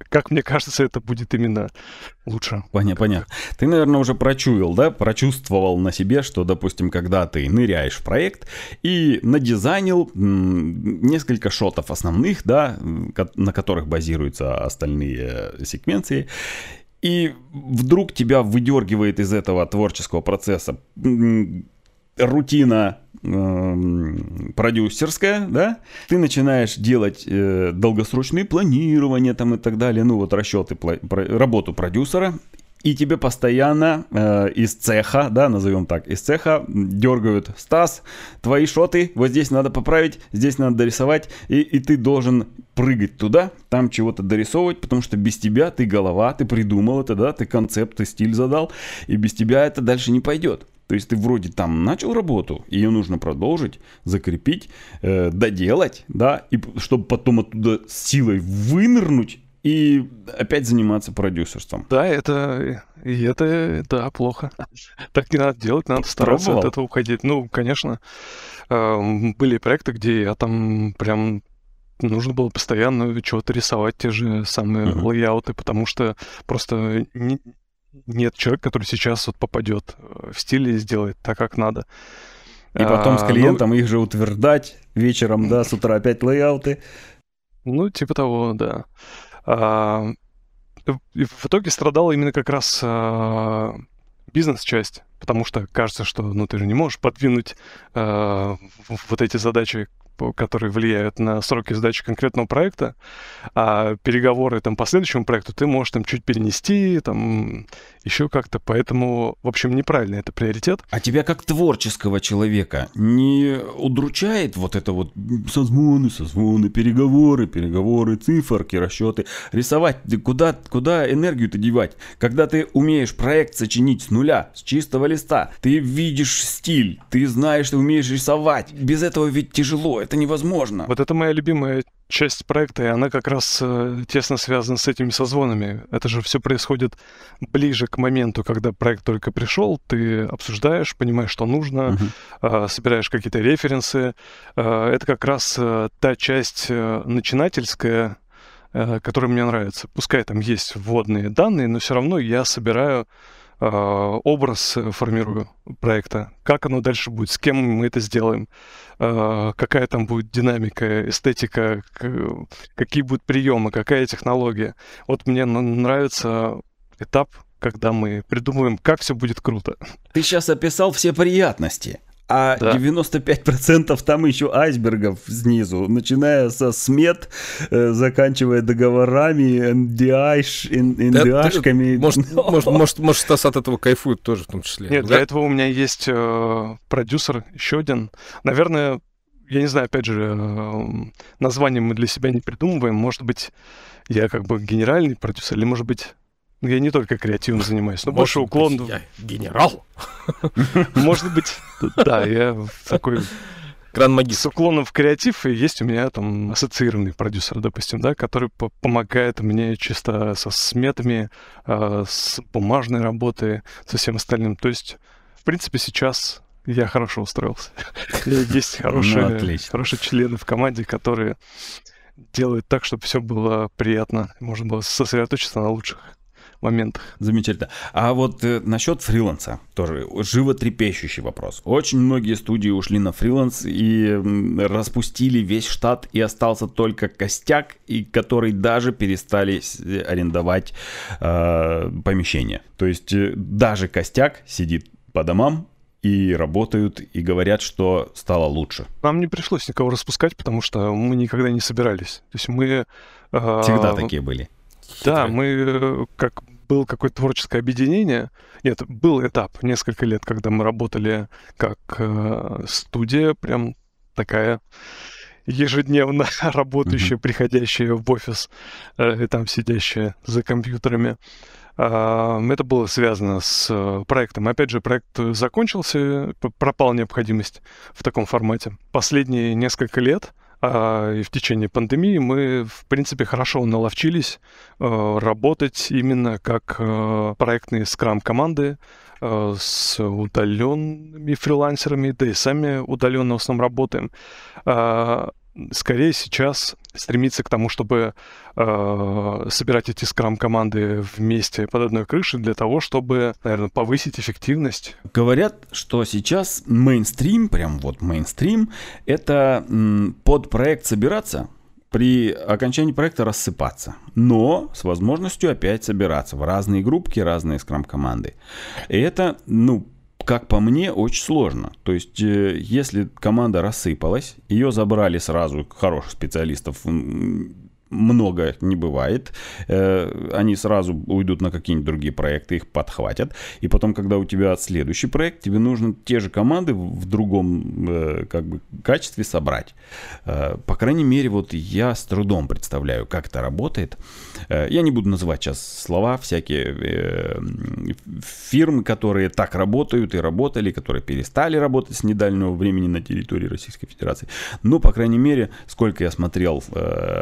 как мне кажется, это будет именно лучше. Понятно, понятно. Ты, наверное, уже прочуял, да, прочувствовал на себе, что, допустим, когда ты ныряешь в проект и надизайнил несколько шотов основных, да, на которых базируются остальные секвенции, и вдруг тебя выдергивает из этого творческого процесса рутина э, продюсерская, да, ты начинаешь делать э, долгосрочные планирования там и так далее, ну вот расчеты, про, работу продюсера, и тебе постоянно э, из цеха, да, назовем так, из цеха дергают Стас, твои шоты, вот здесь надо поправить, здесь надо дорисовать, и, и ты должен прыгать туда, там чего-то дорисовывать, потому что без тебя ты голова, ты придумал это, да, ты концепт, ты стиль задал, и без тебя это дальше не пойдет. То есть ты вроде там начал работу, ее нужно продолжить, закрепить, э, доделать, да, и чтобы потом оттуда силой вынырнуть и опять заниматься продюсерством. Да, это и это да плохо. Так не надо делать, надо стараться Пробовал? от этого уходить. Ну, конечно, эм, были проекты, где я там прям нужно было постоянно чего-то рисовать, те же самые uh-huh. лейауты, потому что просто не, нет человека, который сейчас вот попадет э, в стиле и сделает так, как надо. И потом с а, клиентом ну, их же утверждать вечером, да, с утра опять лейауты. Ну, типа того, да. А, и в итоге страдала именно как раз а, бизнес-часть, потому что кажется, что ну ты же не можешь подвинуть а, вот эти задачи которые влияют на сроки сдачи конкретного проекта, а переговоры там по следующему проекту ты можешь там чуть перенести, там еще как-то, поэтому, в общем, неправильно это приоритет. А тебя как творческого человека не удручает вот это вот созвоны, созвоны, переговоры, переговоры, циферки, расчеты, рисовать, куда, куда энергию-то девать? Когда ты умеешь проект сочинить с нуля, с чистого листа, ты видишь стиль, ты знаешь, ты умеешь рисовать, без этого ведь тяжело, это невозможно. Вот это моя любимая часть проекта, и она как раз э, тесно связана с этими созвонами. Это же все происходит ближе к моменту, когда проект только пришел, ты обсуждаешь, понимаешь, что нужно, uh-huh. собираешь какие-то референсы. Э, это как раз та часть начинательская, которая мне нравится. Пускай там есть вводные данные, но все равно я собираю образ э, формирую проекта, как оно дальше будет, с кем мы это сделаем, а, какая там будет динамика, эстетика, какие будут приемы, какая технология. Вот мне нравится этап, когда мы придумываем, как все будет круто. Ты сейчас описал все приятности а да. 95% там еще айсбергов снизу, начиная со смет, э, заканчивая договорами, NDI, NDA-шками. Да, может, может, может, может, Стас от этого кайфует тоже в том числе. Нет, да? для этого у меня есть э, продюсер, еще один. Наверное, я не знаю, опять же, э, название мы для себя не придумываем. Может быть, я как бы генеральный продюсер, или, может быть, я не только креативом занимаюсь, но больше уклон... Быть, я генерал? Может быть, да, я такой... Гран-магистр. С уклоном в креатив, и есть у меня там ассоциированный продюсер, допустим, да, который помогает мне чисто со сметами, э, с бумажной работой, со всем остальным. То есть, в принципе, сейчас я хорошо устроился. Есть хорошие, ну, хорошие члены в команде, которые делают так, чтобы все было приятно, можно было сосредоточиться на лучших моментах. Замечательно. А вот э, насчет фриланса тоже животрепещущий вопрос. Очень многие студии ушли на фриланс и распустили весь штат, и остался только костяк, и который даже перестали арендовать э, помещение. То есть э, даже костяк сидит по домам, и работают, и говорят, что стало лучше. Нам не пришлось никого распускать, потому что мы никогда не собирались. То есть мы... Э, Всегда такие были. Да, мы э, как было какое-то творческое объединение. Нет, был этап, несколько лет, когда мы работали как э, студия, прям такая ежедневно работающая, mm-hmm. приходящая в офис э, и там сидящая за компьютерами. Э, это было связано с э, проектом. Опять же, проект закончился, пропала необходимость в таком формате. Последние несколько лет и в течение пандемии мы, в принципе, хорошо наловчились э, работать именно как э, проектные скрам-команды э, с удаленными фрилансерами, да и сами удаленно в основном работаем. Скорее сейчас стремиться к тому, чтобы э, собирать эти скрам-команды вместе под одной крышей для того, чтобы, наверное, повысить эффективность. Говорят, что сейчас мейнстрим, прям вот мейнстрим, это м, под проект собираться, при окончании проекта рассыпаться, но с возможностью опять собираться в разные группки, разные скрам-команды. И это, ну, как по мне, очень сложно. То есть, э, если команда рассыпалась, ее забрали сразу хороших специалистов, много не бывает. Э, они сразу уйдут на какие-нибудь другие проекты, их подхватят. И потом, когда у тебя следующий проект, тебе нужно те же команды в другом э, как бы, качестве собрать. По крайней мере, вот я с трудом представляю, как это работает. Я не буду называть сейчас слова, всякие фирмы, которые так работают и работали, которые перестали работать с недальнего времени на территории Российской Федерации. Но, по крайней мере, сколько я смотрел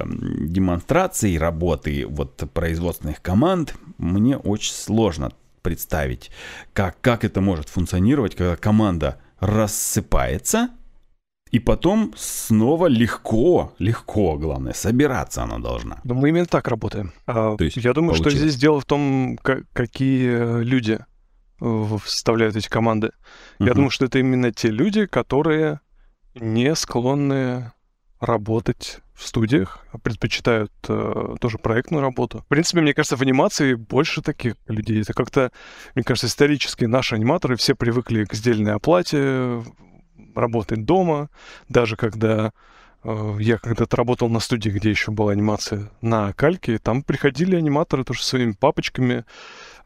демонстрации работы вот производственных команд мне очень сложно представить, как, как это может функционировать, когда команда рассыпается, и потом снова легко, легко, главное, собираться она должна. Но мы именно так работаем. А, То есть Я думаю, получилось. что здесь дело в том, как, какие люди составляют эти команды. Uh-huh. Я думаю, что это именно те люди, которые не склонны работать в студиях, а предпочитают э, тоже проектную работу. В принципе, мне кажется, в анимации больше таких людей. Это как-то, мне кажется, исторически наши аниматоры все привыкли к сдельной оплате, работать дома, даже когда э, я когда-то работал на студии, где еще была анимация на кальке, там приходили аниматоры тоже своими папочками,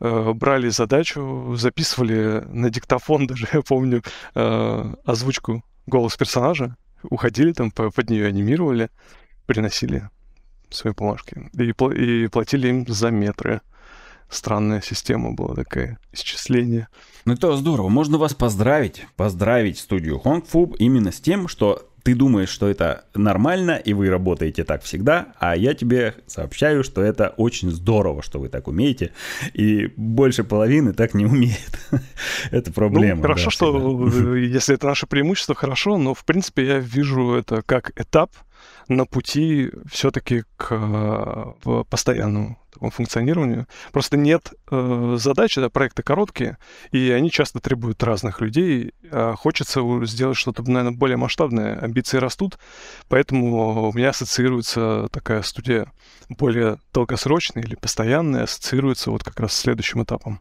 э, брали задачу, записывали на диктофон даже, я помню, э, озвучку голос персонажа, уходили там, под нее анимировали, приносили свои бумажки и, и платили им за метры. Странная система была такая, исчисление. Ну это здорово. Можно вас поздравить, поздравить студию Хонгфу именно с тем, что ты думаешь, что это нормально, и вы работаете так всегда, а я тебе сообщаю, что это очень здорово, что вы так умеете, и больше половины так не умеет. это проблема. Ну, хорошо, да, что всегда. если это наше преимущество, хорошо, но в принципе я вижу это как этап, на пути все-таки к э, постоянному такому функционированию. Просто нет э, задачи, да, проекты короткие, и они часто требуют разных людей. А хочется сделать что-то, наверное, более масштабное. Амбиции растут, поэтому у меня ассоциируется такая студия более долгосрочная или постоянная, ассоциируется вот как раз с следующим этапом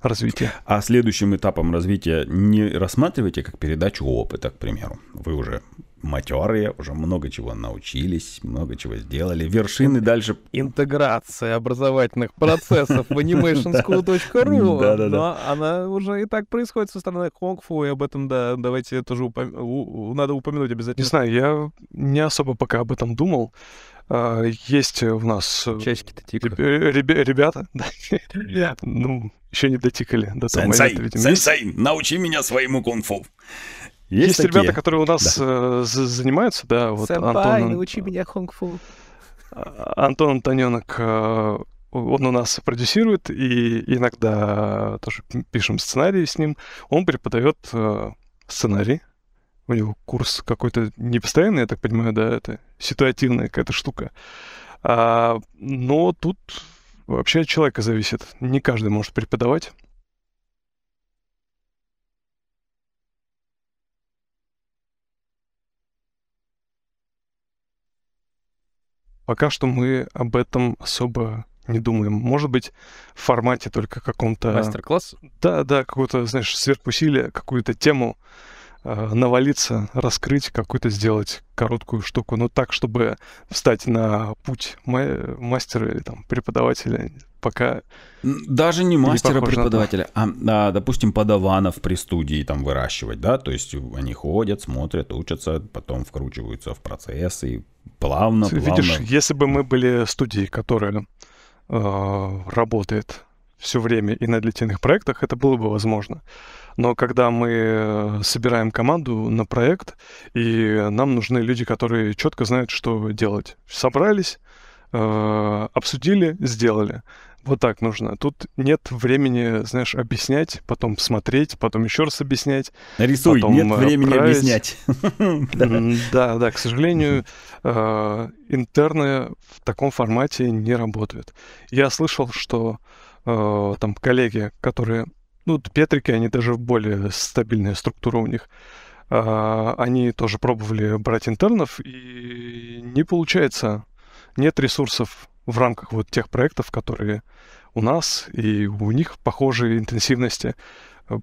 развития. А следующим этапом развития не рассматривайте как передачу опыта, к примеру. Вы уже матерые, уже много чего научились, много чего сделали. Вершины дальше... Интеграция образовательных процессов в animationschool.ru. Да, да, да. она уже и так происходит со стороны Хонгфу, и об этом, да, давайте тоже надо упомянуть обязательно. Не знаю, я не особо пока об этом думал. А, есть у нас... Э, Часики-то тикают. Ребята, ну, еще не дотикали до того момента. Сенсей, научи меня своему кунг-фу. Есть, Есть ребята, которые у нас да. э, занимаются, да, вот Сэмпай, Антон... научи меня хонг-фу. А, Антон Антоненок, э, он у нас продюсирует, и иногда тоже пишем сценарии с ним. Он преподает э, сценарий. У него курс какой-то непостоянный, я так понимаю, да, это ситуативная какая-то штука. А, но тут вообще от человека зависит. Не каждый может преподавать. Пока что мы об этом особо не думаем. Может быть, в формате только каком-то... Мастер-класс? Да, да, какое-то, знаешь, сверхусилие, какую-то тему навалиться, раскрыть, какую-то сделать короткую штуку, но так, чтобы встать на путь мастера или там преподавателя, пока... Даже не мастера-преподавателя, а, а, допустим, подаванов при студии там выращивать, да, то есть они ходят, смотрят, учатся, потом вкручиваются в процесс и плавно, Ты плавно... Видишь, если бы мы были студией, которая э, работает все время и на длительных проектах, это было бы возможно. Но когда мы э, собираем команду на проект, и нам нужны люди, которые четко знают, что делать. Собрались, э, обсудили, сделали. Вот так нужно. Тут нет времени, знаешь, объяснять, потом смотреть, потом еще раз объяснять. Рисуй, потом нет времени отправить. объяснять. Да, да, к сожалению, э, интерны в таком формате не работают. Я слышал, что э, там коллеги, которые, ну, Петрики, они даже более стабильная структура у них, э, они тоже пробовали брать интернов, и не получается. Нет ресурсов в рамках вот тех проектов, которые у нас, и у них похожие интенсивности.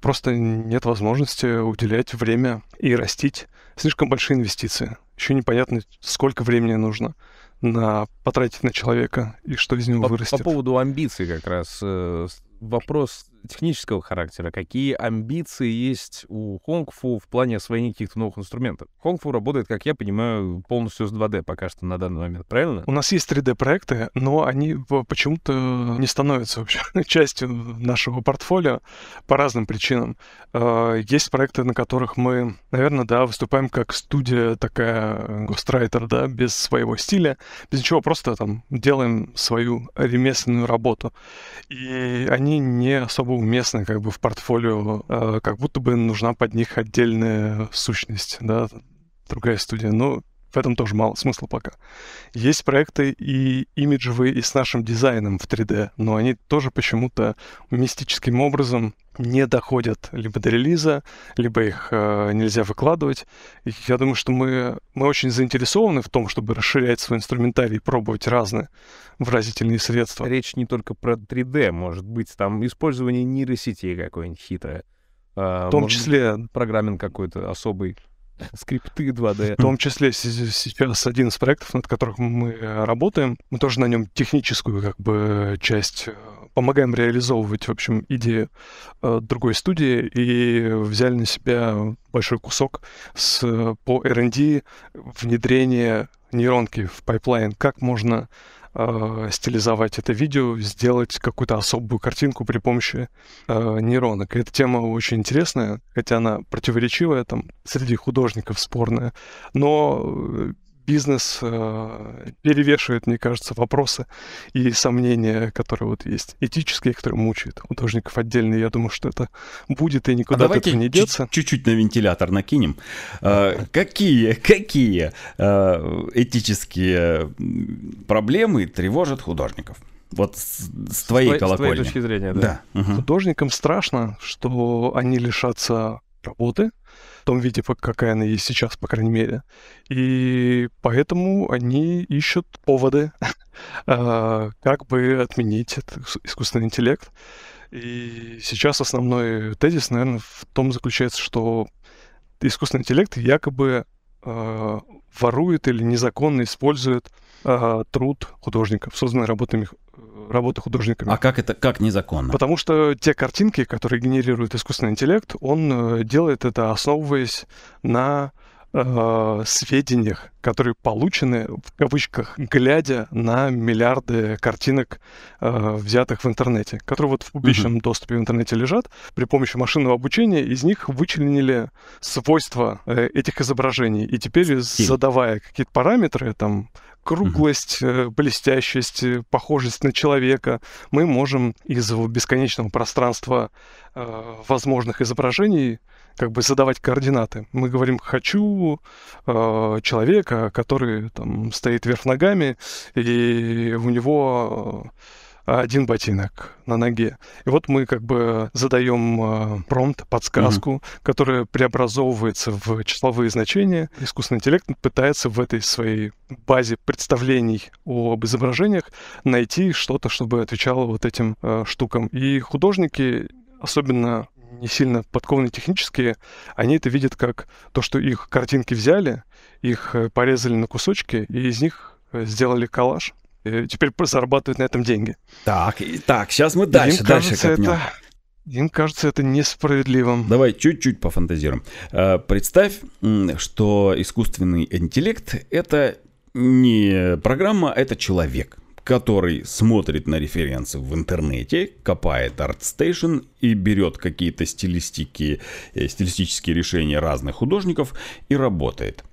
Просто нет возможности уделять время и растить. Слишком большие инвестиции. Еще непонятно, сколько времени нужно на потратить на человека и что из него По, вырастет. по поводу амбиций как раз э, вопрос технического характера. Какие амбиции есть у Хонгфу в плане освоения каких-то новых инструментов? Хонгфу работает, как я понимаю, полностью с 2D пока что на данный момент, правильно? У нас есть 3D-проекты, но они почему-то не становятся вообще частью нашего портфолио по разным причинам. Э, Есть проекты, на которых мы, наверное, да, выступаем как студия такая, гострайтер, да, без своего стиля, без ничего, просто там делаем свою ремесленную работу. И они не особо уместны как бы в портфолио, э, как будто бы нужна под них отдельная сущность, да, другая студия. Но в этом тоже мало смысла пока. Есть проекты и имиджевые, и с нашим дизайном в 3D, но они тоже почему-то мистическим образом не доходят либо до релиза, либо их э, нельзя выкладывать. И я думаю, что мы, мы очень заинтересованы в том, чтобы расширять свой инструментарий и пробовать разные выразительные средства. Речь не только про 3D, может быть, там использование нейросетей какое-нибудь хитрое. А, В том может числе программинг какой-то особый, скрипты 2D. В том числе сейчас один из проектов, над которых мы э, работаем, мы тоже на нем техническую как бы часть э, помогаем реализовывать, в общем, идею э, другой студии и взяли на себя большой кусок с, по R&D внедрение нейронки в pipeline. Как можно э, стилизовать это видео, сделать какую-то особую картинку при помощи э, нейронок. И эта тема очень интересная, хотя она противоречивая, там среди художников спорная, но э, бизнес э, перевешивает, мне кажется, вопросы и сомнения, которые вот есть, этические, которые мучают художников отдельно. Я думаю, что это будет и А никуда от давайте этого не деться. чуть-чуть на вентилятор накинем. А, Какие, какие а, этические проблемы тревожат художников? Вот с, с твоей С твоей- с твоей колокольни. точки зрения, да. Да. мгм. Художникам страшно, что они лишатся работы в том виде, какая она есть сейчас, по крайней мере. И поэтому они ищут поводы, а, как бы отменить искусственный интеллект. И сейчас основной тезис, наверное, в том заключается, что искусственный интеллект якобы а, ворует или незаконно использует а, труд художников, созданные работами, работы художниками. А как это, как незаконно? Потому что те картинки, которые генерирует искусственный интеллект, он э, делает это, основываясь на э, сведениях, которые получены, в кавычках, глядя на миллиарды картинок, э, взятых в интернете, которые вот в публичном доступе в интернете лежат. При помощи машинного обучения из них вычленили свойства э, этих изображений. И теперь, Стиль. задавая какие-то параметры, там, круглость, э, блестящесть, э, похожесть на человека, мы можем из бесконечного пространства э, возможных изображений как бы задавать координаты. Мы говорим, хочу э, человека, который там стоит вверх ногами, и у него э, один ботинок на ноге. И вот мы как бы задаем э, промпт, подсказку, которая преобразовывается в числовые значения. Искусственный интеллект пытается в этой своей базе представлений об изображениях найти что-то, чтобы отвечало вот этим э, штукам. И художники, особенно не сильно подкованные технические, они это видят как то, что их картинки взяли, их э, порезали на кусочки, и из них э, сделали коллаж. Теперь зарабатывают на этом деньги. Так, и- так, сейчас мы Им дальше, дальше кажется, копнем. это, им кажется это несправедливым. Давай чуть-чуть пофантазируем. Э, Представь, что искусственный интеллект — это не программа, это человек который смотрит на референсы в интернете, копает ArtStation и берет какие-то стилистики, э, стилистические решения разных художников и работает.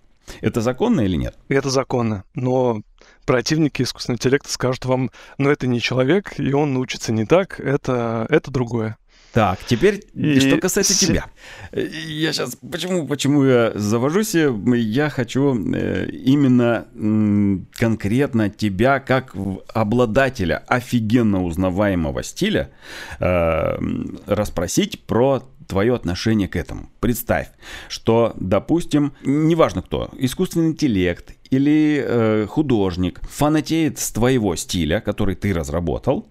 Это законно или нет? Это законно. Но противники искусственного интеллекта скажут вам, ну это не человек, и он научится не так, это, это другое. Так, теперь, и что касается с... тебя. Я сейчас, почему, почему я завожусь, я хочу э, именно конкретно тебя, как обладателя офигенно узнаваемого стиля, э, расспросить про твое отношение к этому. Представь, что, допустим, неважно кто, искусственный интеллект или э, художник фанатеет с твоего стиля, который ты разработал,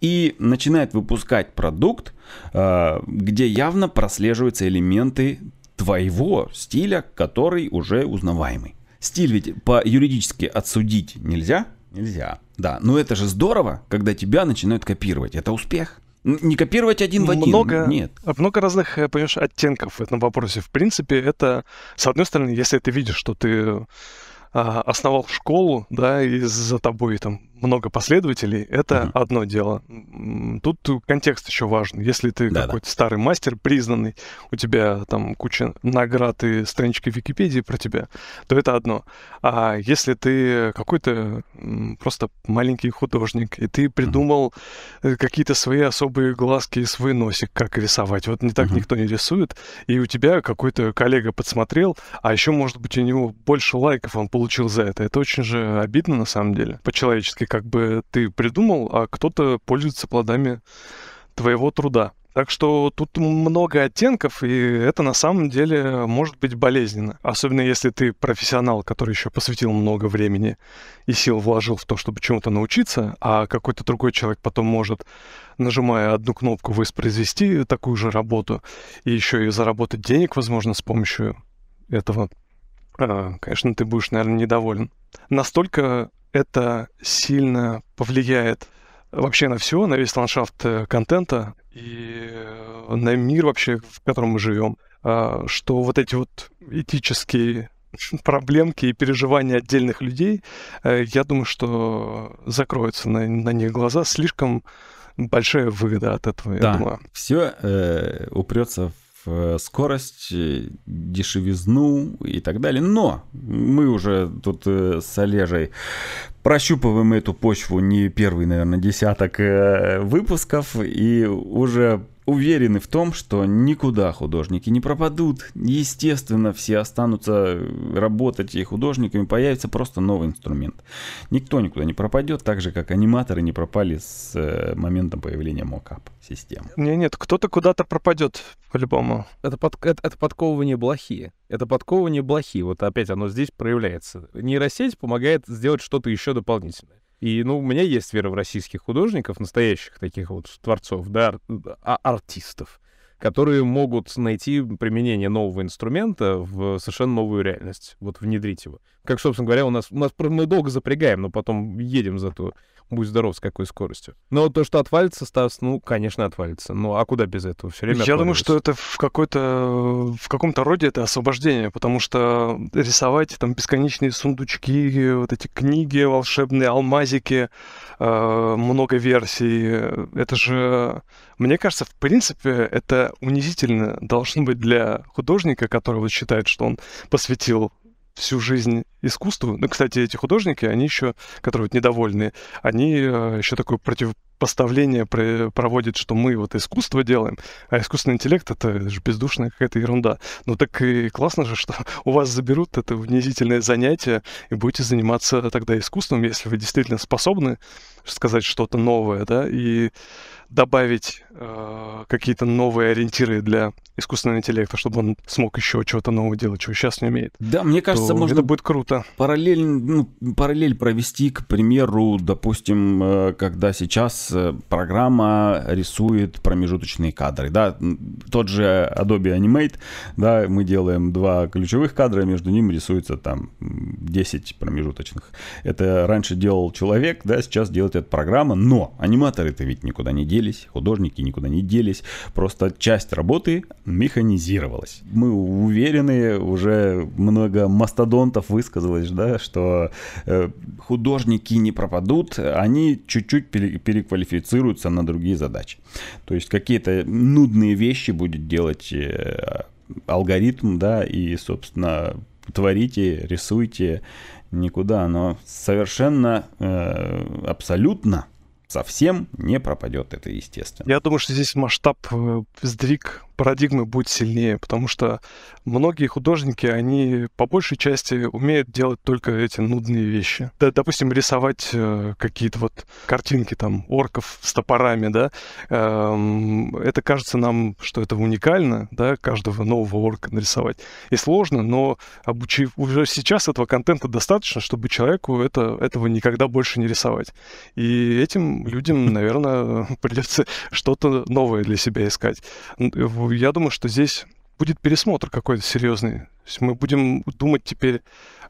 и начинает выпускать продукт, э, где явно прослеживаются элементы твоего стиля, который уже узнаваемый. Стиль ведь по юридически отсудить нельзя? Нельзя. Да, но это же здорово, когда тебя начинают копировать. Это успех. Не копировать один в один. Много, Нет. Много разных, э, понимаешь, оттенков в этом вопросе. В принципе, это, с одной стороны, если ты видишь, что ты а, основал школу, да, и за тобой там много последователей, это uh-huh. одно дело. Тут контекст еще важен. Если ты Да-да. какой-то старый мастер, признанный, у тебя там куча наград и странички в Википедии про тебя, то это одно. А если ты какой-то просто маленький художник, и ты придумал uh-huh. какие-то свои особые глазки и свой носик, как рисовать, вот не так uh-huh. никто не рисует, и у тебя какой-то коллега подсмотрел, а еще, может быть, у него больше лайков он получил за это. Это очень же обидно, на самом деле, по-человечески как бы ты придумал, а кто-то пользуется плодами твоего труда. Так что тут много оттенков, и это на самом деле может быть болезненно. Особенно если ты профессионал, который еще посвятил много времени и сил вложил в то, чтобы чему-то научиться, а какой-то другой человек потом может, нажимая одну кнопку, воспроизвести такую же работу, и еще и заработать денег, возможно, с помощью этого. А, конечно, ты будешь, наверное, недоволен. Настолько это сильно повлияет вообще на все, на весь ландшафт э, контента и э, на мир вообще, в котором мы живем, а, что вот эти вот этические проблемки и переживания отдельных людей, э, я думаю, что закроются на, на них глаза. Слишком большая выгода от этого, да, я думаю. Все э, упрется скорость, э, дешевизну и так далее. Но мы уже тут э, с Олежей прощупываем эту почву не первый, наверное, десяток выпусков и уже уверены в том, что никуда художники не пропадут. Естественно, все останутся работать и художниками, появится просто новый инструмент. Никто никуда не пропадет, так же, как аниматоры не пропали с э, моментом появления мокап системы. Не, нет, кто-то куда-то пропадет по-любому. Это, под, это, это подковывание блохи. Это подковывание блохи. Вот опять оно здесь проявляется. Нейросеть помогает сделать что-то еще дополнительное. И, ну, у меня есть вера в российских художников, настоящих таких вот творцов, да, а, артистов, которые могут найти применение нового инструмента в совершенно новую реальность, вот внедрить его. Как, собственно говоря, у нас, у нас мы долго запрягаем, но потом едем зато будь здоров, с какой скоростью. Но то, что отвалится, Стас, ну, конечно, отвалится. Ну, а куда без этого? Все время Я думаю, что это в какой-то, в каком-то роде это освобождение, потому что рисовать там бесконечные сундучки, вот эти книги волшебные, алмазики, э, много версий, это же, мне кажется, в принципе, это унизительно должно быть для художника, который вот считает, что он посвятил всю жизнь искусству. Ну, кстати, эти художники, они еще, которые вот недовольны, они э, еще такое противопоставление проводят, что мы вот искусство делаем, а искусственный интеллект — это же бездушная какая-то ерунда. Ну так и классно же, что у вас заберут это унизительное занятие и будете заниматься тогда искусством, если вы действительно способны сказать что-то новое, да, и добавить э, какие-то новые ориентиры для искусственного интеллекта, чтобы он смог еще чего-то нового делать, чего сейчас не умеет. Да, мне кажется, можно это будет круто. Параллель, ну, параллель провести, к примеру, допустим, э, когда сейчас э, программа рисует промежуточные кадры, да, тот же Adobe Animate, да, мы делаем два ключевых кадра, между ними рисуется там 10 промежуточных. Это раньше делал человек, да, сейчас делает эта программа, но аниматоры-то ведь никуда не делись, художники никуда не делись, просто часть работы механизировалась. Мы уверены, уже много мастодонтов высказалось, да, что э, художники не пропадут, они чуть-чуть переквалифицируются на другие задачи. То есть какие-то нудные вещи будет делать э, алгоритм, да, и, собственно, творите, рисуйте, никуда оно совершенно, э, абсолютно совсем не пропадет это, естественно. Я думаю, что здесь масштаб э, сдвиг парадигмы будет сильнее, потому что многие художники, они по большей части умеют делать только эти нудные вещи. Да, допустим, рисовать э, какие-то вот картинки там орков с топорами, да, эм, это кажется нам, что это уникально, да, каждого нового орка нарисовать. И сложно, но обучив уже сейчас этого контента достаточно, чтобы человеку это, этого никогда больше не рисовать. И этим людям, наверное, придется что-то новое для себя искать я думаю, что здесь будет пересмотр какой-то серьезный. То есть мы будем думать теперь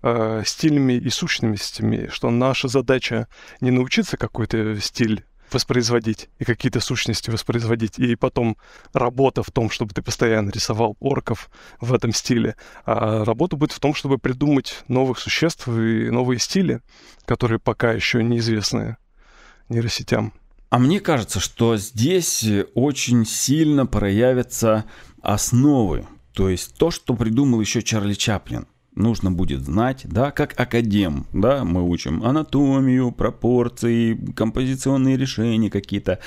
э, стилями и сущностями, что наша задача не научиться какой-то стиль воспроизводить и какие-то сущности воспроизводить, и потом работа в том, чтобы ты постоянно рисовал орков в этом стиле, а работа будет в том, чтобы придумать новых существ и новые стили, которые пока еще неизвестны нейросетям. А мне кажется, что здесь очень сильно проявятся основы, то есть то, что придумал еще Чарли Чаплин. Нужно будет знать, да, как академ, да, мы учим анатомию, пропорции, композиционные решения какие-то.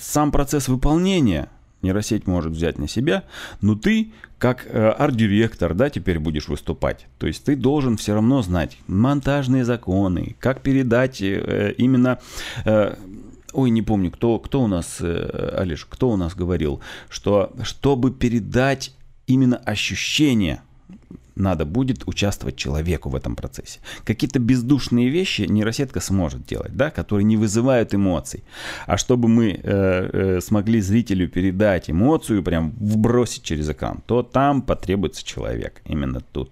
Сам процесс выполнения нейросеть может взять на себя, но ты как э, арт-директор, да, теперь будешь выступать. То есть ты должен все равно знать монтажные законы, как передать э, именно э, ой, не помню, кто, кто у нас, э, Олеж, кто у нас говорил, что чтобы передать именно ощущение надо будет участвовать человеку в этом процессе. Какие-то бездушные вещи нейросетка сможет делать, да, которые не вызывают эмоций. А чтобы мы э, э, смогли зрителю передать эмоцию, прям вбросить через экран, то там потребуется человек. Именно тут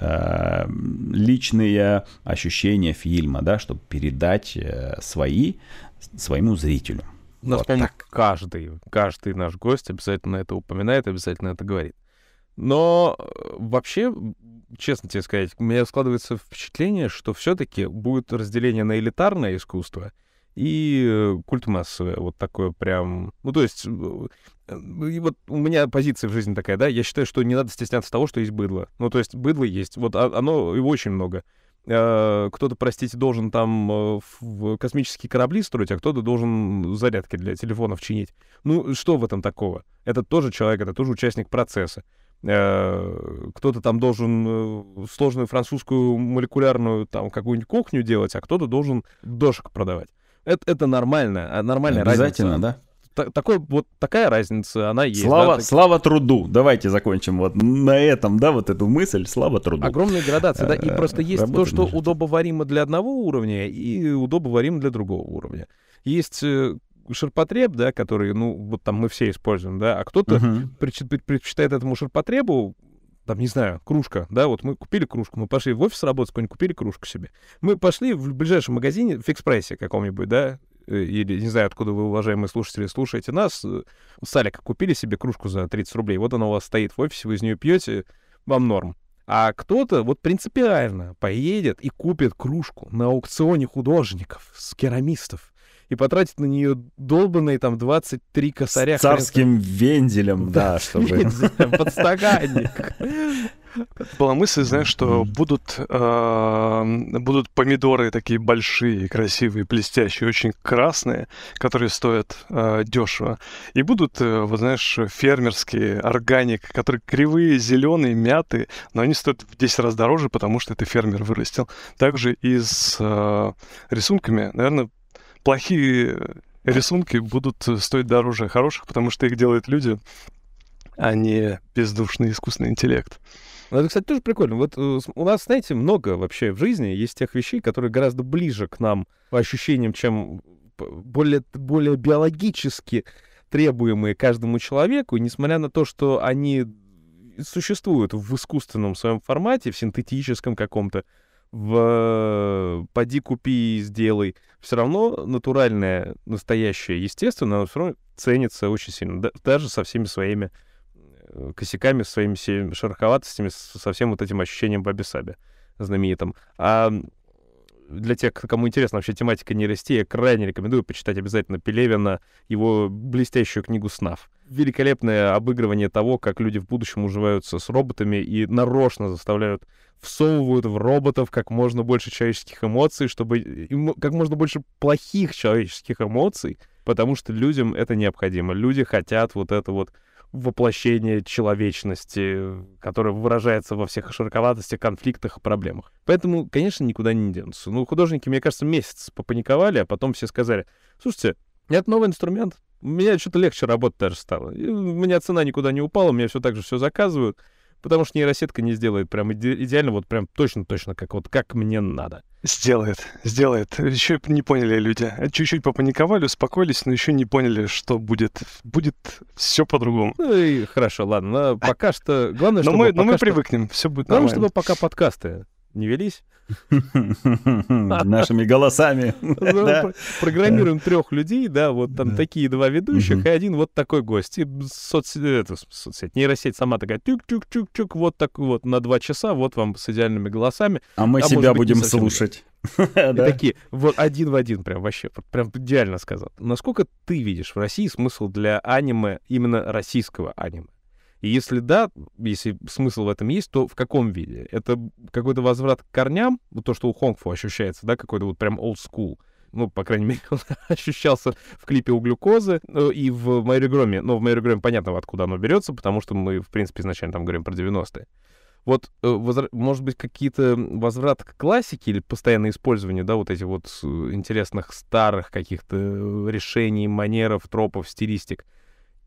э, личные ощущения фильма, да, чтобы передать э, свои своему зрителю. У нас, вот по каждый, каждый наш гость обязательно это упоминает, обязательно это говорит. Но э, вообще, честно тебе сказать, у меня складывается впечатление, что все-таки будет разделение на элитарное искусство и э, культ массовое. Вот такое прям... Ну, то есть, э, и вот у меня позиция в жизни такая, да, я считаю, что не надо стесняться того, что есть быдло. Ну, то есть, быдло есть, вот а, оно, его очень много. Э, кто-то, простите, должен там э, в космические корабли строить, а кто-то должен зарядки для телефонов чинить. Ну, что в этом такого? Это тоже человек, это тоже участник процесса. Э, кто-то там должен сложную французскую молекулярную там какую-нибудь кухню делать, а кто-то должен дошек продавать. Это, это нормально, а нормальная Обязательно, разница. да? Такой, вот такая разница, она есть. Слава, да, так... слава труду. Давайте закончим вот на этом, да, вот эту мысль. Слава труду. Огромные градации, да, и э, просто есть то, что удобоваримо для одного уровня и удобоваримо для другого уровня. Есть э, ширпотреб, да, который, ну, вот там мы все используем, да, а кто-то uh-huh. предпочитает этому ширпотребу там, не знаю, кружка, да, вот мы купили кружку, мы пошли в офис работать, какой-нибудь купили кружку себе. Мы пошли в ближайшем магазине, в экспрессе каком-нибудь, да, или не знаю, откуда вы, уважаемые слушатели, слушаете нас, э, Салика купили себе кружку за 30 рублей, вот она у вас стоит в офисе, вы из нее пьете, вам норм. А кто-то вот принципиально поедет и купит кружку на аукционе художников, с керамистов, и потратит на нее долбанные там 23 косаря. С царским хрен... венделем, да, чтобы... Подстаканник. Была мысль, знаешь, что будут, э, будут помидоры такие большие, красивые, блестящие, очень красные, которые стоят э, дешево. И будут, э, вот знаешь, фермерские, органик, которые кривые, зеленые, мятые, но они стоят в 10 раз дороже, потому что это фермер вырастил. Также и с э, рисунками, наверное, плохие рисунки будут стоить дороже хороших, потому что их делают люди, а не бездушный искусственный интеллект. Ну, это, кстати, тоже прикольно. Вот э, у нас, знаете, много вообще в жизни есть тех вещей, которые гораздо ближе к нам по ощущениям, чем более, более биологически требуемые каждому человеку, несмотря на то, что они существуют в искусственном своем формате, в синтетическом каком-то, в поди купи сделай, все равно натуральное, настоящее, естественно, оно все равно ценится очень сильно, даже со всеми своими Косяками, своими шероховатостями, со всем вот этим ощущением Баби Саби знаменитым. А для тех, кому интересна вообще тематика нейросети, я крайне рекомендую почитать обязательно Пелевина, его блестящую книгу «Снав». Великолепное обыгрывание того, как люди в будущем уживаются с роботами и нарочно заставляют всовывают в роботов как можно больше человеческих эмоций, чтобы как можно больше плохих человеческих эмоций, потому что людям это необходимо. Люди хотят вот это вот воплощение человечности, которое выражается во всех широковатостях, конфликтах и проблемах. Поэтому, конечно, никуда не денутся. Ну, художники, мне кажется, месяц попаниковали, а потом все сказали, слушайте, это новый инструмент, у меня что-то легче работать даже стало. И у меня цена никуда не упала, у меня все так же все заказывают. Потому что нейросетка не сделает прям идеально, вот прям точно-точно, как вот как мне надо. Сделает, сделает. Еще не поняли люди. Чуть-чуть попаниковали, успокоились, но еще не поняли, что будет. Будет все по-другому. Ну и хорошо, ладно. Пока что... Главное, но мы, но мы привыкнем, все будет Главное, чтобы пока подкасты не велись. Нашими голосами. Программируем трех людей, да, вот там такие два ведущих, и один вот такой гость. И соцсеть, нейросеть сама такая тюк-тюк-тюк-тюк, вот так вот на два часа, вот вам с идеальными голосами. А мы себя будем слушать. И такие, вот один в один, прям вообще, прям идеально сказал. Насколько ты видишь в России смысл для аниме, именно российского аниме? И если да, если смысл в этом есть, то в каком виде? Это какой-то возврат к корням, вот то, что у Хонгфу ощущается, да, какой-то вот прям old school, ну, по крайней мере, он ощущался в клипе у глюкозы э, и в Майригроме. Но в Майригроме понятно, откуда оно берется, потому что мы, в принципе, изначально там говорим про 90-е. Вот, э, возра... может быть, какие-то возврат к классике или постоянное использование, да, вот этих вот интересных старых каких-то решений, манеров, тропов, стилистик?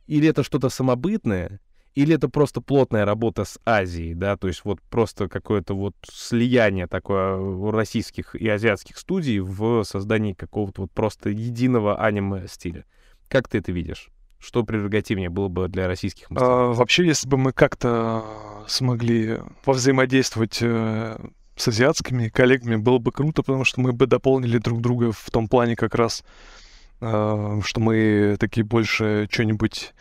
Или это что-то самобытное, или это просто плотная работа с Азией, да, то есть вот просто какое-то вот слияние такое российских и азиатских студий в создании какого-то вот просто единого аниме-стиля. Как ты это видишь? Что прерогативнее было бы для российских мастеров? А, вообще, если бы мы как-то смогли повзаимодействовать э, с азиатскими коллегами, было бы круто, потому что мы бы дополнили друг друга в том плане как раз, э, что мы такие больше что-нибудь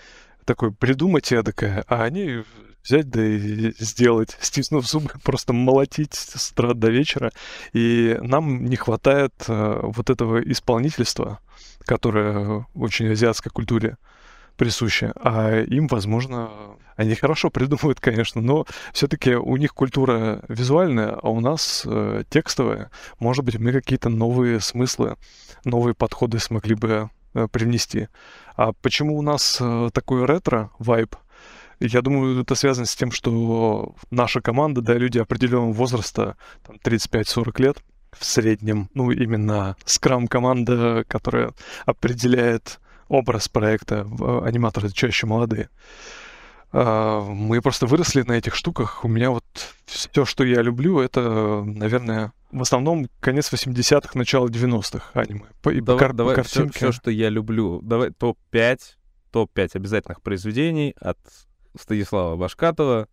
такой придумать эдакое, а они взять да и сделать, стиснув зубы, просто молотить с утра до вечера. И нам не хватает э, вот этого исполнительства, которое очень азиатской культуре присуще. А им, возможно, они хорошо придумывают, конечно, но все-таки у них культура визуальная, а у нас э, текстовая. Может быть, мы какие-то новые смыслы, новые подходы смогли бы э, привнести. А почему у нас э, такой ретро-вайб? Я думаю, это связано с тем, что наша команда, да, люди определенного возраста, там, 35-40 лет в среднем, ну, именно скрам-команда, которая определяет образ проекта, аниматоры чаще молодые. А, мы просто выросли на этих штуках. У меня вот все, что я люблю, это, наверное, в основном конец 80-х, начало 90-х аниме. По, давай, по, давай по все, все, что я люблю. Давай топ-5, топ-5 обязательных произведений от Станислава Башкатова.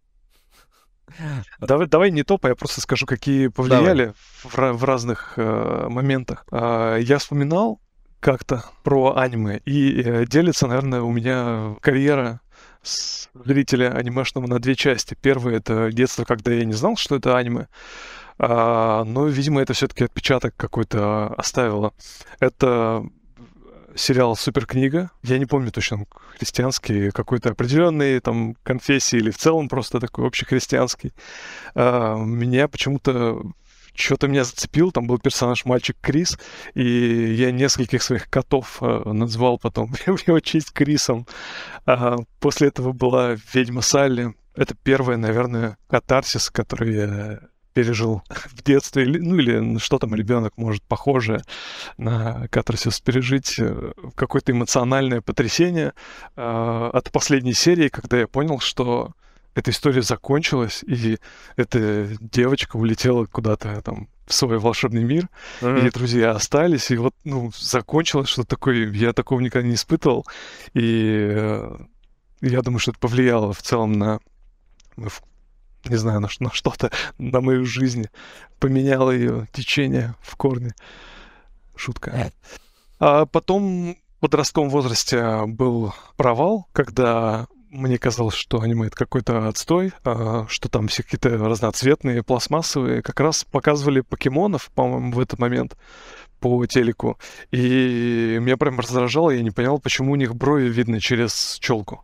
Давай, давай не топ, а я просто скажу, какие повлияли в, в разных э, моментах. Э, я вспоминал как-то про аниме, и э, делится, наверное, у меня карьера зрителя анимешного на две части. Первое — это детство, когда я не знал, что это аниме. А, но, видимо, это все-таки отпечаток какой-то оставило. Это сериал «Суперкнига». Я не помню точно, христианский, какой-то определенный там конфессии или в целом просто такой общехристианский. А, меня почему-то что-то меня зацепил, там был персонаж мальчик Крис, и я нескольких своих котов э, назвал потом в его честь Крисом. А после этого была ведьма Салли. Это первая, наверное, катарсис, который я пережил в детстве, ну или что там ребенок может похожее на катарсис пережить, э, какое-то эмоциональное потрясение э, от последней серии, когда я понял, что эта история закончилась, и эта девочка улетела куда-то там в свой волшебный мир, mm-hmm. и друзья остались, и вот, ну, закончилось что такое, я такого никогда не испытывал, и э, я думаю, что это повлияло в целом на, не знаю, на, на что-то, на мою жизнь, поменяло ее течение в корне. Шутка. А потом в подростковом возрасте был провал, когда мне казалось, что аниме это какой-то отстой, а, что там все какие-то разноцветные, пластмассовые. Как раз показывали покемонов, по-моему, в этот момент по телеку. И меня прям раздражало, я не понял, почему у них брови видны через челку.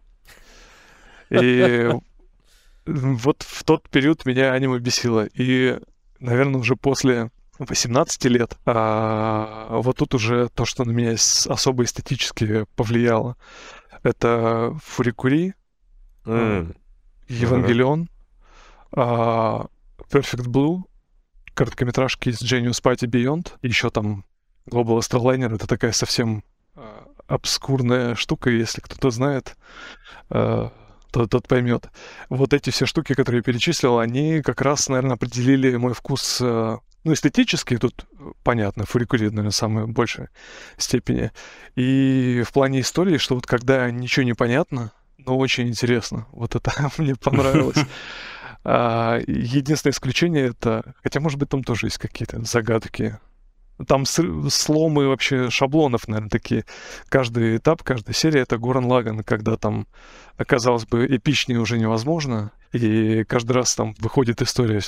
И вот в тот период меня аниме бесило. И, наверное, уже после 18 лет, а вот тут уже то, что на меня особо эстетически повлияло, это Фурикури, mm. Евангелион, uh-huh. Perfect Blue, короткометражки из Genius Party Beyond, еще там Global Astroliner, это такая совсем uh, обскурная штука, если кто-то знает. Uh, тот, тот поймет. Вот эти все штуки, которые я перечислил, они как раз, наверное, определили мой вкус, э, ну, эстетический, тут понятно, фурикулит, наверное, в самой большей степени. И в плане истории, что вот когда ничего не понятно, но очень интересно, вот это мне понравилось. А, единственное исключение это, хотя, может быть, там тоже есть какие-то загадки, там сломы вообще шаблонов, наверное, такие. Каждый этап, каждая серия — это Горан Лаган, когда там, казалось бы, эпичнее уже невозможно, и каждый раз там выходит история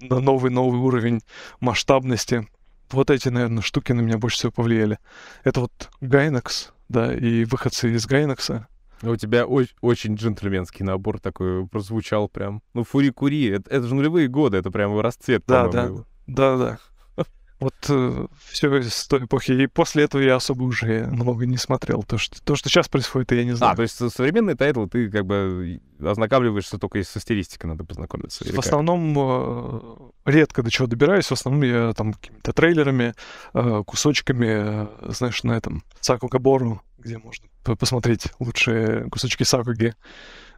на новый-новый уровень масштабности. Вот эти, наверное, штуки на меня больше всего повлияли. Это вот Gainax, да, и выходцы из Gainax а. У тебя очень, очень джентльменский набор такой прозвучал прям. Ну, Фури-Кури, это, это же нулевые годы, это прям расцвет, да, да, да, да. Вот э, все с той эпохи. И после этого я особо уже много не смотрел. То, что, то, что сейчас происходит, я не знаю. А, то есть современные title ы ты как бы ознакомливаешься только со стилистикой надо познакомиться? В основном э, редко до чего добираюсь. В основном я там какими-то трейлерами, э, кусочками, э, знаешь, на этом Сакугабору, где можно посмотреть лучшие кусочки Сакуги.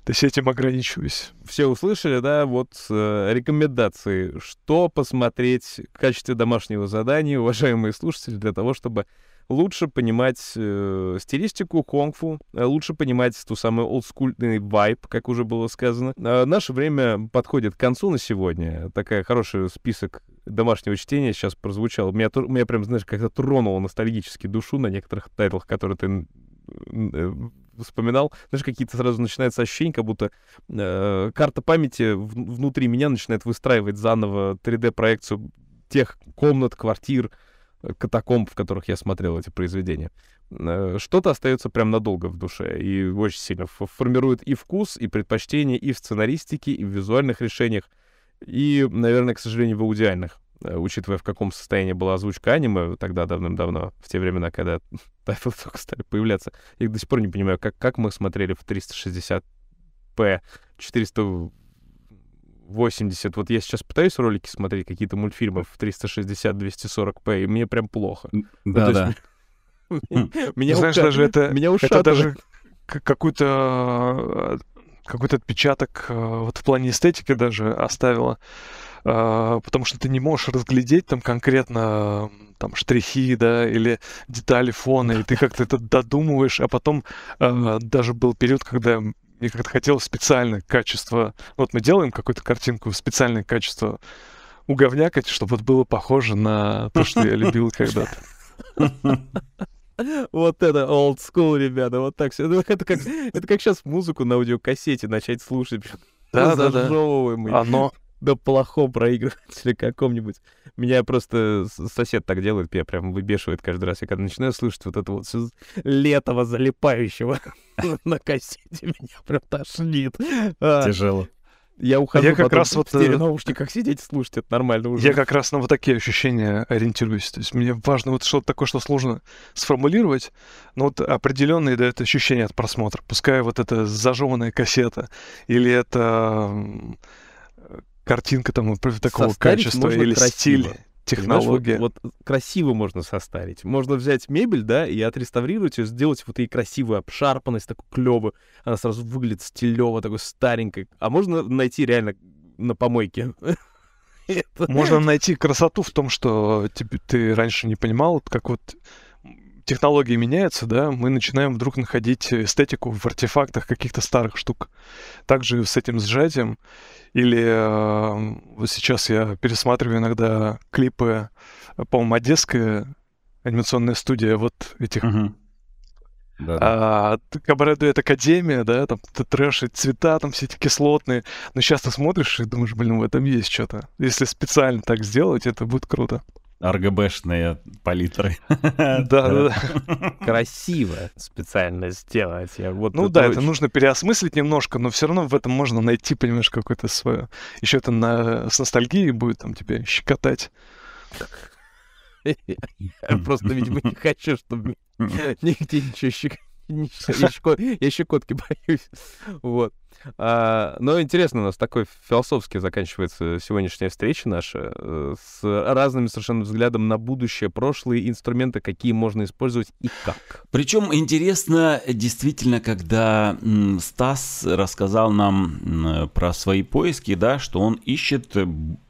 То есть этим ограничиваюсь. Все услышали, да, вот э, рекомендации. Что посмотреть в качестве домашнего задания, уважаемые слушатели, для того, чтобы лучше понимать э, стилистику конг-фу, э, лучше понимать ту самую олдскульный вайб, как уже было сказано. А наше время подходит к концу на сегодня. Такая хороший список домашнего чтения сейчас прозвучал. Меня, меня прям, знаешь, как-то тронуло ностальгически душу на некоторых тайтлах, которые ты э, вспоминал, знаешь, какие-то сразу начинаются ощущения, как будто э, карта памяти в, внутри меня начинает выстраивать заново 3D-проекцию тех комнат, квартир, катакомб, в которых я смотрел эти произведения. Э, что-то остается прям надолго в душе и очень сильно формирует и вкус, и предпочтения, и в сценаристике, и в визуальных решениях, и, наверное, к сожалению, в аудиальных. Э, учитывая, в каком состоянии была озвучка аниме тогда давным-давно, в те времена, когда title ы только стали появляться. Я до сих пор не понимаю, как, как мы смотрели в 360p, 480. Вот я сейчас пытаюсь ролики смотреть, какие-то мультфильмы в 360-240p, и мне прям плохо. Да, ну, да. Меня Знаешь, даже это, меня это даже какой-то какой-то отпечаток э, вот в плане эстетики даже оставило. А, потому что ты не можешь разглядеть там конкретно там штрихи, да, или детали фона, и ты как-то это додумываешь, а потом э, даже был период, когда мне как-то хотелось специальное качество. Вот мы делаем какую-то картинку, специальное качество уговнякать, чтобы вот было похоже на то, что я любил когда-то. Вот это old school, ребята, вот так все. Это как, это как сейчас музыку на аудиокассете начать слушать. Да, да, да. Оно на плохом проигрывателе каком-нибудь. Меня просто сосед так делает, меня прям выбешивает каждый раз. Я когда начинаю слушать вот это вот летого залипающего на кассете, меня прям тошнит. А, Тяжело. Я ухожу я как раз вот в э, наушниках сидеть слушать, это нормально уже. Я как раз на вот такие ощущения ориентируюсь. То есть мне важно вот что-то такое, что сложно сформулировать, но вот определенные дает ощущения от просмотра. Пускай вот это зажеванная кассета, или это картинка там такого Состарить качества или красиво. стиль технология. Вот, вот красиво можно состарить. Можно взять мебель, да, и отреставрировать ее, сделать вот ей красивую обшарпанность, такую клевую. Она сразу выглядит стилево, такой старенькой. А можно найти реально на помойке. Можно найти красоту в том, что ты раньше не понимал, как вот технологии меняются, да, мы начинаем вдруг находить эстетику в артефактах каких-то старых штук. Также с этим сжатием. Или э, вот сейчас я пересматриваю иногда клипы, по-моему, одесская анимационная студия вот этих uh-huh. Да, да. А, Кабаре Академия, да, там трэш и цвета там все эти кислотные. Но сейчас ты смотришь и думаешь, блин, в этом есть что-то. Если специально так сделать, это будет круто. РГБшные палитры. Да, да, Красиво специально сделать. Вот ну да, это нужно переосмыслить немножко, но все равно в этом можно найти, понимаешь, какое-то свое. Еще это на, с ностальгией будет там тебе щекотать. Я просто, видимо, не хочу, чтобы нигде ничего щекотать. Я щекотки боюсь. Вот. А, но интересно, у нас такой философски заканчивается сегодняшняя встреча наша э, с разными совершенно взглядом на будущее, прошлые инструменты, какие можно использовать и как. Причем интересно действительно, когда Стас рассказал нам про свои поиски, да, что он ищет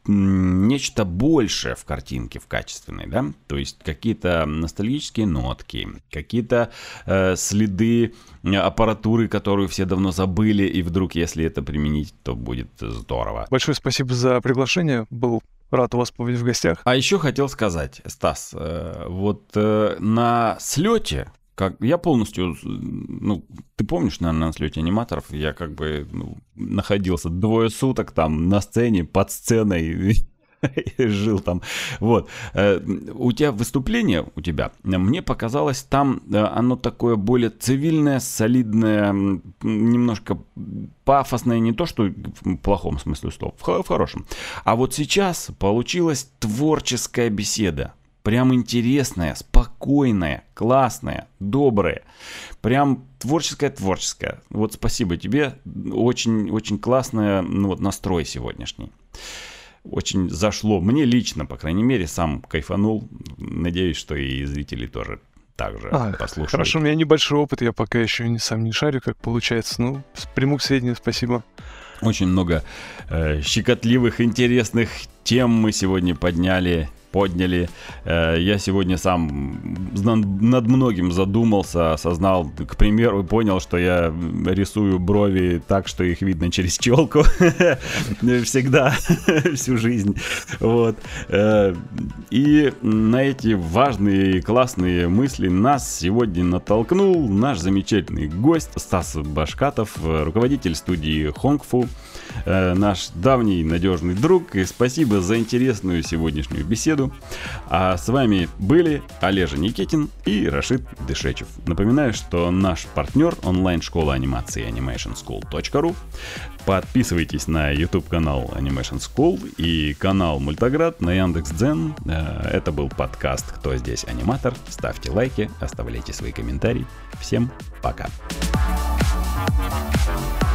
нечто большее в картинке, в качественной, да, то есть какие-то ностальгические нотки, какие-то э, следы аппаратуры, которую все давно забыли, и вдруг, если это применить, то будет здорово. Большое спасибо за приглашение, был Рад вас побыть в гостях. А еще хотел сказать, Стас, э, вот э, на слете как я полностью, ну, ты помнишь, наверное, на слете аниматоров, я как бы ну, находился двое суток там на сцене, под сценой, жил там. Вот. Э, у тебя выступление, у тебя, мне показалось, там э, оно такое более цивильное, солидное, немножко пафосное, не то, что в плохом смысле слова, в хорошем. А вот сейчас получилась творческая беседа Прям интересная, спокойная, классная, добрая. Прям творческая-творческая. Вот спасибо тебе. Очень, очень классная ну, вот настрой сегодняшний. Очень зашло. Мне лично, по крайней мере, сам кайфанул. Надеюсь, что и зрители тоже также а, послушают. Хорошо, у меня небольшой опыт, я пока еще не, сам не шарю, как получается. Ну, приму к сведению, спасибо. Очень много э, щекотливых, интересных тем мы сегодня подняли подняли. Э, я сегодня сам над многим задумался, осознал, к примеру, понял, что я рисую брови так, что их видно через челку. Всегда, всю жизнь. Вот. Э, и на эти важные и классные мысли нас сегодня натолкнул наш замечательный гость Стас Башкатов, руководитель студии Хонгфу, э, наш давний надежный друг. И спасибо за интересную сегодняшнюю беседу. А с вами были Олежа Никитин и Рашид Дышечев. Напоминаю, что наш партнер онлайн-школа анимации animationschool.ru. Подписывайтесь на YouTube канал Animation School и канал Мультоград на Яндекс.Дзен. Э, это был подкаст «Кто здесь аниматор?». Ставьте лайки, оставляйте свои комментарии. Всем пока. Пока.